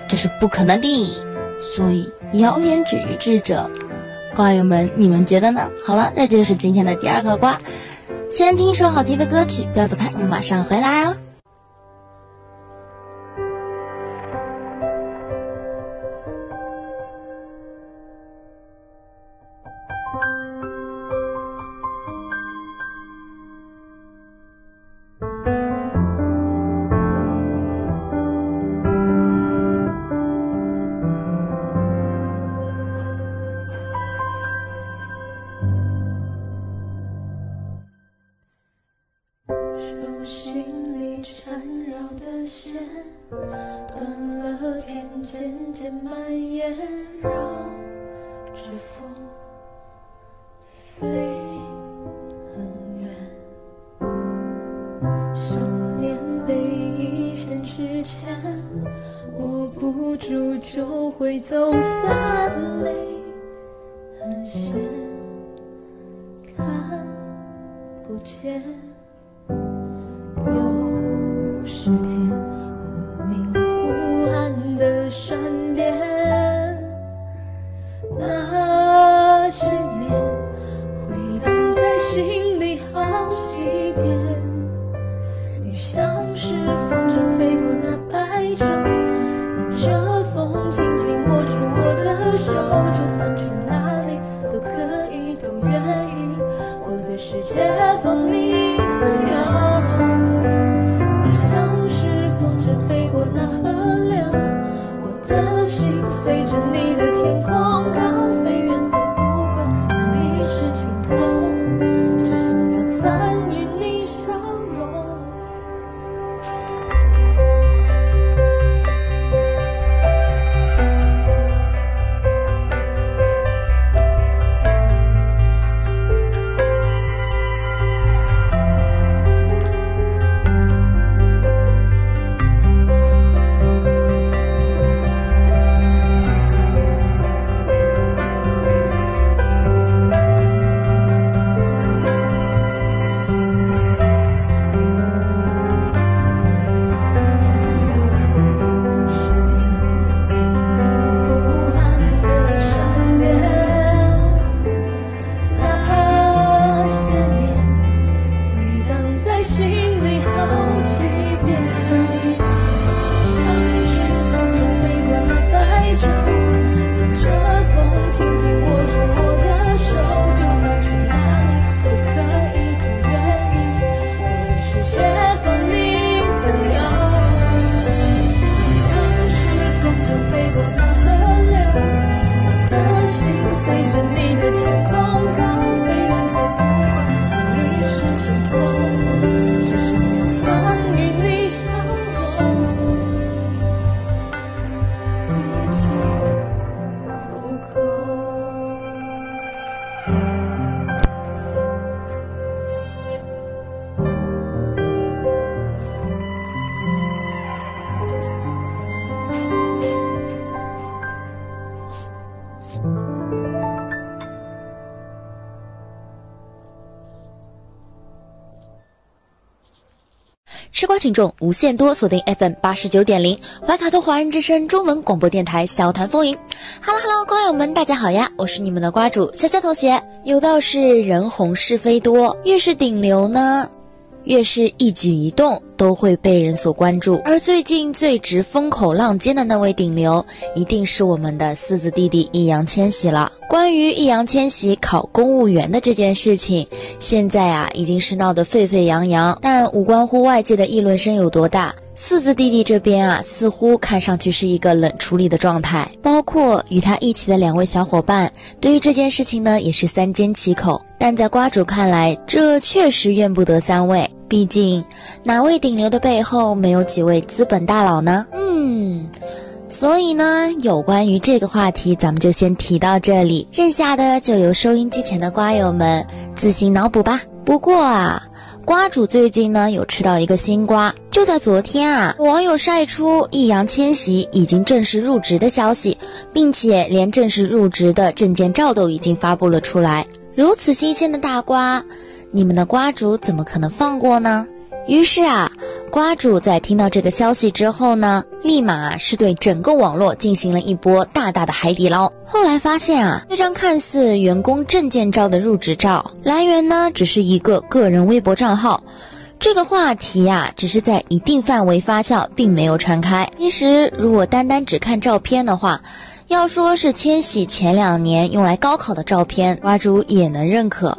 Speaker 11: 这是不可能的，所以。谣言止于智者，瓜友们，你们觉得呢？好了，那就是今天的第二个瓜。先听一首好听的歌曲，不要走开，我们马上回来哦。听众无限多，锁定 FM 八十九点零怀卡托华人之声中文广播电台，笑谈风云。Hello Hello，瓜友们，大家好呀，我是你们的瓜主夏夏同学。有道是人红是非多，越是顶流呢。越是一举一动都会被人所关注，而最近最值风口浪尖的那位顶流，一定是我们的四字弟弟易烊千玺了。关于易烊千玺考公务员的这件事情，现在啊已经是闹得沸沸扬扬，但无关乎外界的议论声有多大。四字弟弟这边啊，似乎看上去是一个冷处理的状态，包括与他一起的两位小伙伴，对于这件事情呢，也是三缄其口。但在瓜主看来，这确实怨不得三位，毕竟哪位顶流的背后没有几位资本大佬呢？嗯，所以呢，有关于这个话题，咱们就先提到这里，剩下的就由收音机前的瓜友们自行脑补吧。不过啊。瓜主最近呢有吃到一个新瓜，就在昨天啊，网友晒出易烊千玺已经正式入职的消息，并且连正式入职的证件照都已经发布了出来。如此新鲜的大瓜，你们的瓜主怎么可能放过呢？于是啊。瓜主在听到这个消息之后呢，立马是对整个网络进行了一波大大的海底捞。后来发现啊，这张看似员工证件照的入职照，来源呢只是一个个人微博账号。这个话题啊，只是在一定范围发酵，并没有传开。其实，如果单单只看照片的话，要说是千玺前两年用来高考的照片，瓜主也能认可；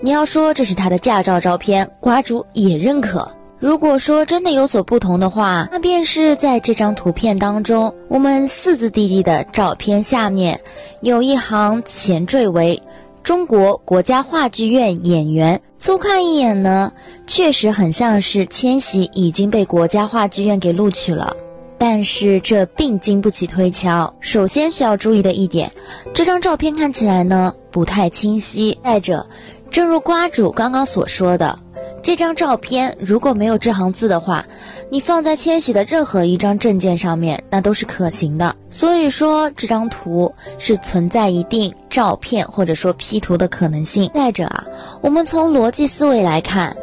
Speaker 11: 你要说这是他的驾照照片，瓜主也认可。如果说真的有所不同的话，那便是在这张图片当中，我们四字弟弟的照片下面有一行前缀为“中国国家话剧院演员”。粗看一眼呢，确实很像是千玺已经被国家话剧院给录取了。但是这并经不起推敲。首先需要注意的一点，这张照片看起来呢不太清晰。再者，正如瓜主刚刚所说的。这张照片如果没有这行字的话，你放在千玺的任何一张证件上面，那都是可行的。所以说这张图是存在一定照片或者说 P 图的可能性。再者啊，我们从逻辑思维来看，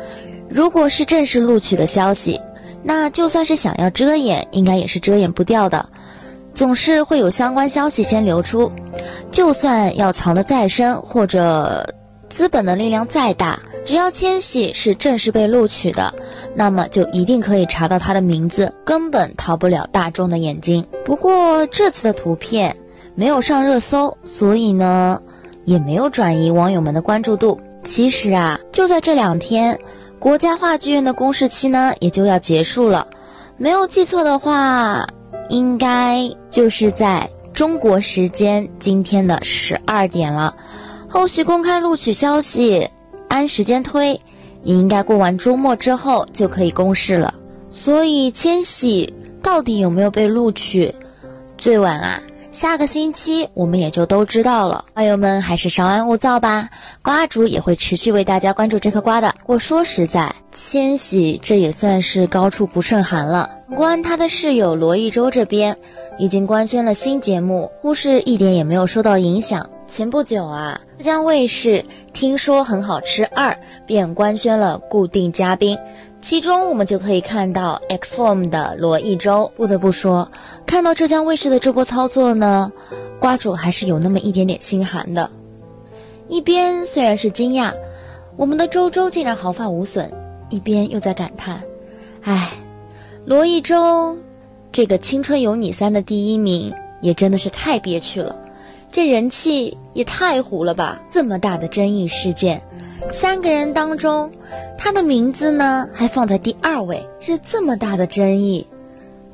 Speaker 11: 如果是正式录取的消息，那就算是想要遮掩，应该也是遮掩不掉的，总是会有相关消息先流出。就算要藏得再深，或者资本的力量再大。只要千玺是正式被录取的，那么就一定可以查到他的名字，根本逃不了大众的眼睛。不过这次的图片没有上热搜，所以呢，也没有转移网友们的关注度。其实啊，就在这两天，国家话剧院的公示期呢也就要结束了。没有记错的话，应该就是在中国时间今天的十二点了。后续公开录取消息。按时间推，也应该过完周末之后就可以公示了。所以千玺到底有没有被录取，最晚啊下个星期我们也就都知道了。朋友们还是稍安勿躁吧，瓜主也会持续为大家关注这颗瓜的。我说实在，千玺这也算是高处不胜寒了。关他的室友罗一舟这边已经官宣了新节目，忽视一点也没有受到影响。前不久啊，浙江卫视听说很好吃二便官宣了固定嘉宾，其中我们就可以看到 X Form 的罗一舟。不得不说，看到浙江卫视的这波操作呢，瓜主还是有那么一点点心寒的。一边虽然是惊讶，我们的周周竟然毫发无损，一边又在感叹：哎，罗一舟这个《青春有你三》的第一名也真的是太憋屈了。这人气也太糊了吧！这么大的争议事件，三个人当中，他的名字呢还放在第二位，是这么大的争议，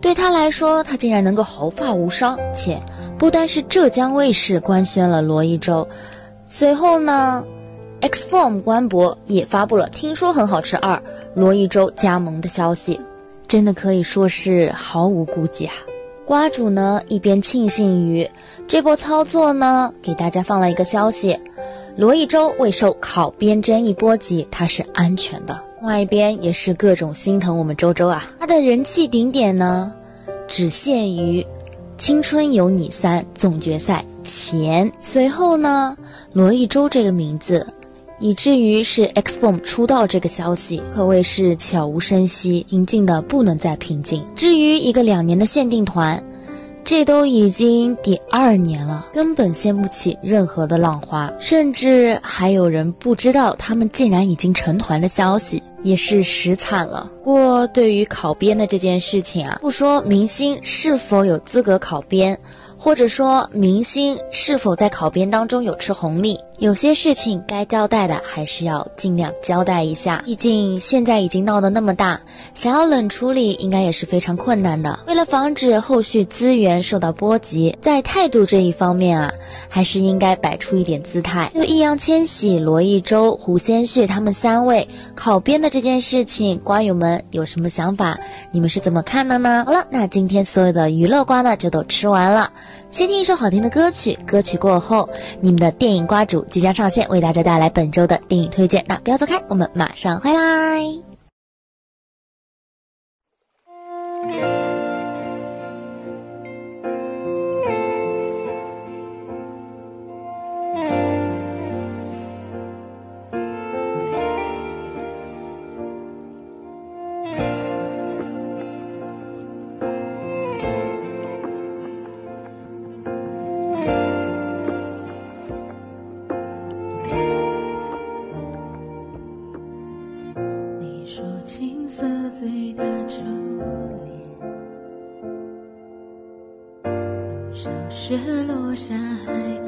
Speaker 11: 对他来说，他竟然能够毫发无伤。且不单是浙江卫视官宣了罗一舟，随后呢，X Form 官博也发布了听说很好吃二罗一舟加盟的消息，真的可以说是毫无顾忌啊！瓜主呢一边庆幸于这波操作呢，给大家放了一个消息：罗一舟未受考编争议波及，他是安全的。另外一边也是各种心疼我们周周啊，他的人气顶点呢，只限于《青春有你三》总决赛前。随后呢，罗一舟这个名字以至于是 X-Form 出道这个消息可谓是悄无声息，平静的不能再平静。至于一个两年的限定团。这都已经第二年了，根本掀不起任何的浪花，甚至还有人不知道他们竟然已经成团的消息，也是实惨了。不过对于考编的这件事情啊，不说明星是否有资格考编。或者说，明星是否在考编当中有吃红利？有些事情该交代的还是要尽量交代一下。毕竟现在已经闹得那么大，想要冷处理应该也是非常困难的。为了防止后续资源受到波及，在态度这一方面啊，还是应该摆出一点姿态。就易烊千玺、罗一舟、胡先煦他们三位考编的这件事情，瓜友们有什么想法？你们是怎么看的呢？好了，那今天所有的娱乐瓜呢，就都吃完了。先听一首好听的歌曲，歌曲过后，你们的电影瓜主即将上线，为大家带来本周的电影推荐。那不要走开，我们马上回来。
Speaker 12: 日落下海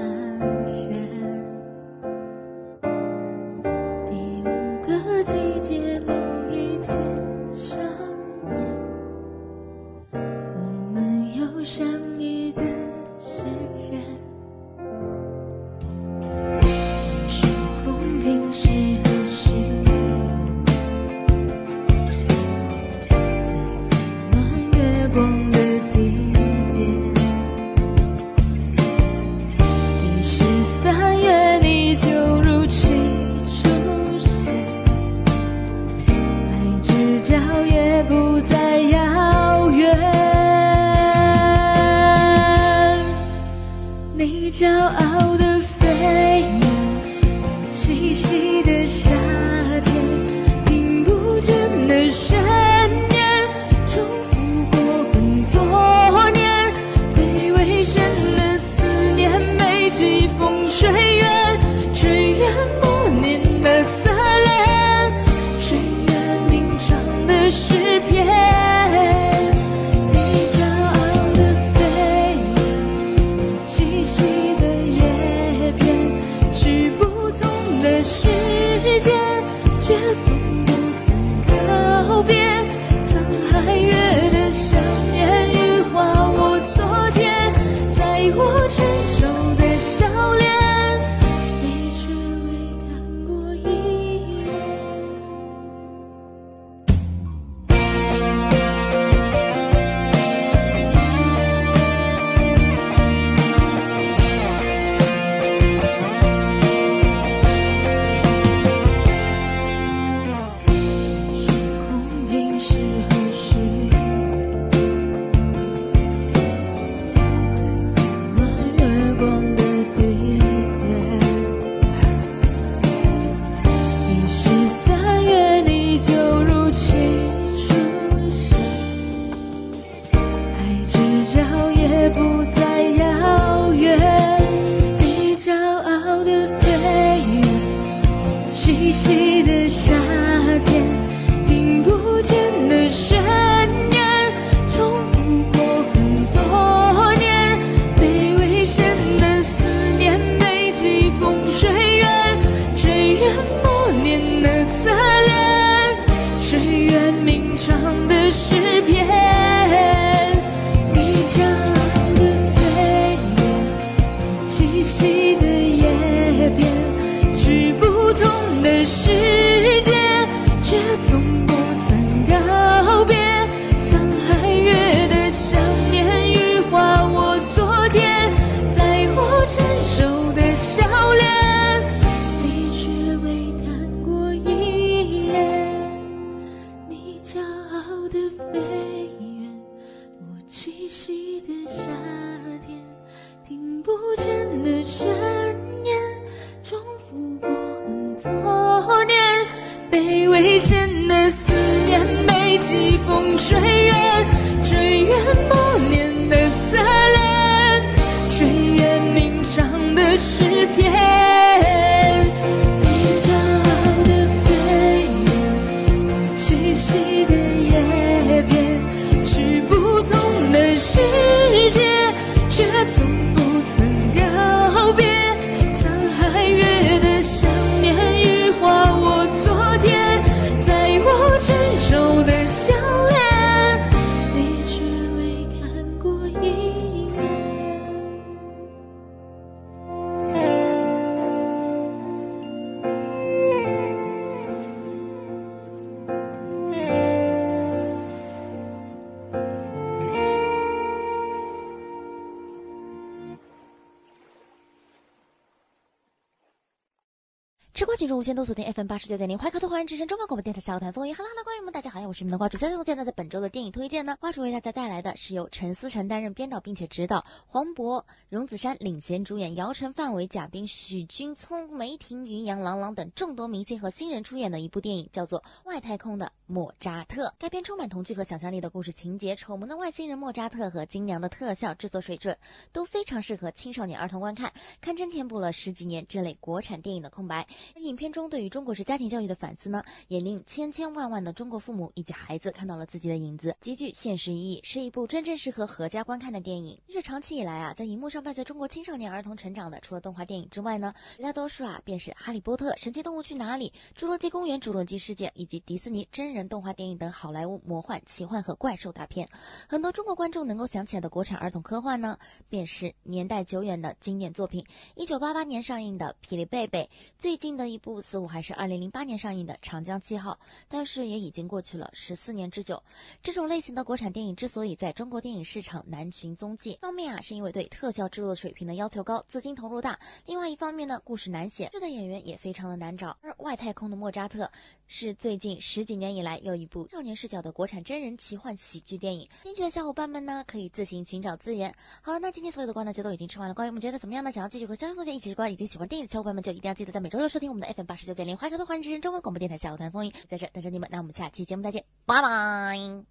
Speaker 11: 吃瓜群众无限都锁定 FM 八十九点零，怀科特华人之声中文广播电台小谈风云。哈喽哈喽，观众们，大家好，我是你们的瓜主。相信现在在本周的电影推荐呢，瓜主为大家带来的是由陈思诚担任编导并且指导，黄渤、荣梓杉领衔主演，姚晨、范伟、贾冰、许君聪、梅婷、云阳、郎朗等众多明星和新人出演的一部电影，叫做《外太空的莫扎特》。该片充满童趣和想象力的故事情节，丑萌的外星人莫扎特和精良的特效制作水准，都非常适合青少年儿童观看，堪称填补了十几年这类国产电影的空白。影片中对于中国式家庭教育的反思呢，也令千千万万的中国父母以及孩子看到了自己的影子，极具现实意义，是一部真正适合合家观看的电影。日长期以来啊，在荧幕上伴随中国青少年儿童成长的，除了动画电影之外呢，绝大多数啊便是《哈利波特》《神奇动物去哪里》《侏罗纪公园》《侏罗纪世界》以及迪士尼真人动画电影等好莱坞魔幻、奇幻和怪兽大片。很多中国观众能够想起来的国产儿童科幻呢，便是年代久远的经典作品。一九八八年上映的《霹雳贝贝》，最近的一部似乎还是二零零八年上映的《长江七号》，但是也已经过去了十四年之久。这种类型的国产电影之所以在中国电影市场难寻踪迹，一方面啊是因为对特效制作水平的要求高，资金投入大；另外一方面呢，故事难写，这的演员也非常的难找。而外太空的莫扎特是最近十几年以来又一部少年视角的国产真人奇幻喜剧电影，兴趣的小伙伴们呢可以自行寻找资源。好了，那今天所有的瓜呢就都已经吃完了，关于我们觉得怎么样呢？想要继续和肖峰姐一起吃瓜，以及喜欢电影的小伙伴们就一定要记得在每周六收听我们的 FM 八十九点零怀科的华人之声中文广播电台下午谈风云，在这等着你们。那我们下期节目再见，拜拜。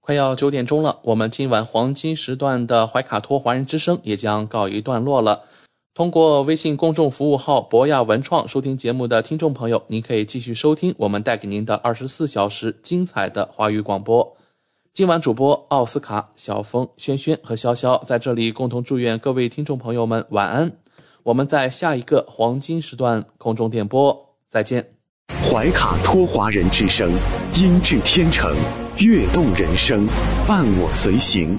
Speaker 3: 快要九点钟了，我们今晚黄金时段的怀卡托华人之声也将告一段落了。通过微信公众服务号博雅文创收听节目的听众朋友，您可以继续收听我们带给您的二十四小时精彩的华语广播。今晚主播奥斯卡、小峰、轩轩和潇潇在这里共同祝愿各位听众朋友们晚安。我们在下一个黄金时段空中电波再见。
Speaker 15: 怀卡托华人之声，音质天成，悦动人生，伴我随行。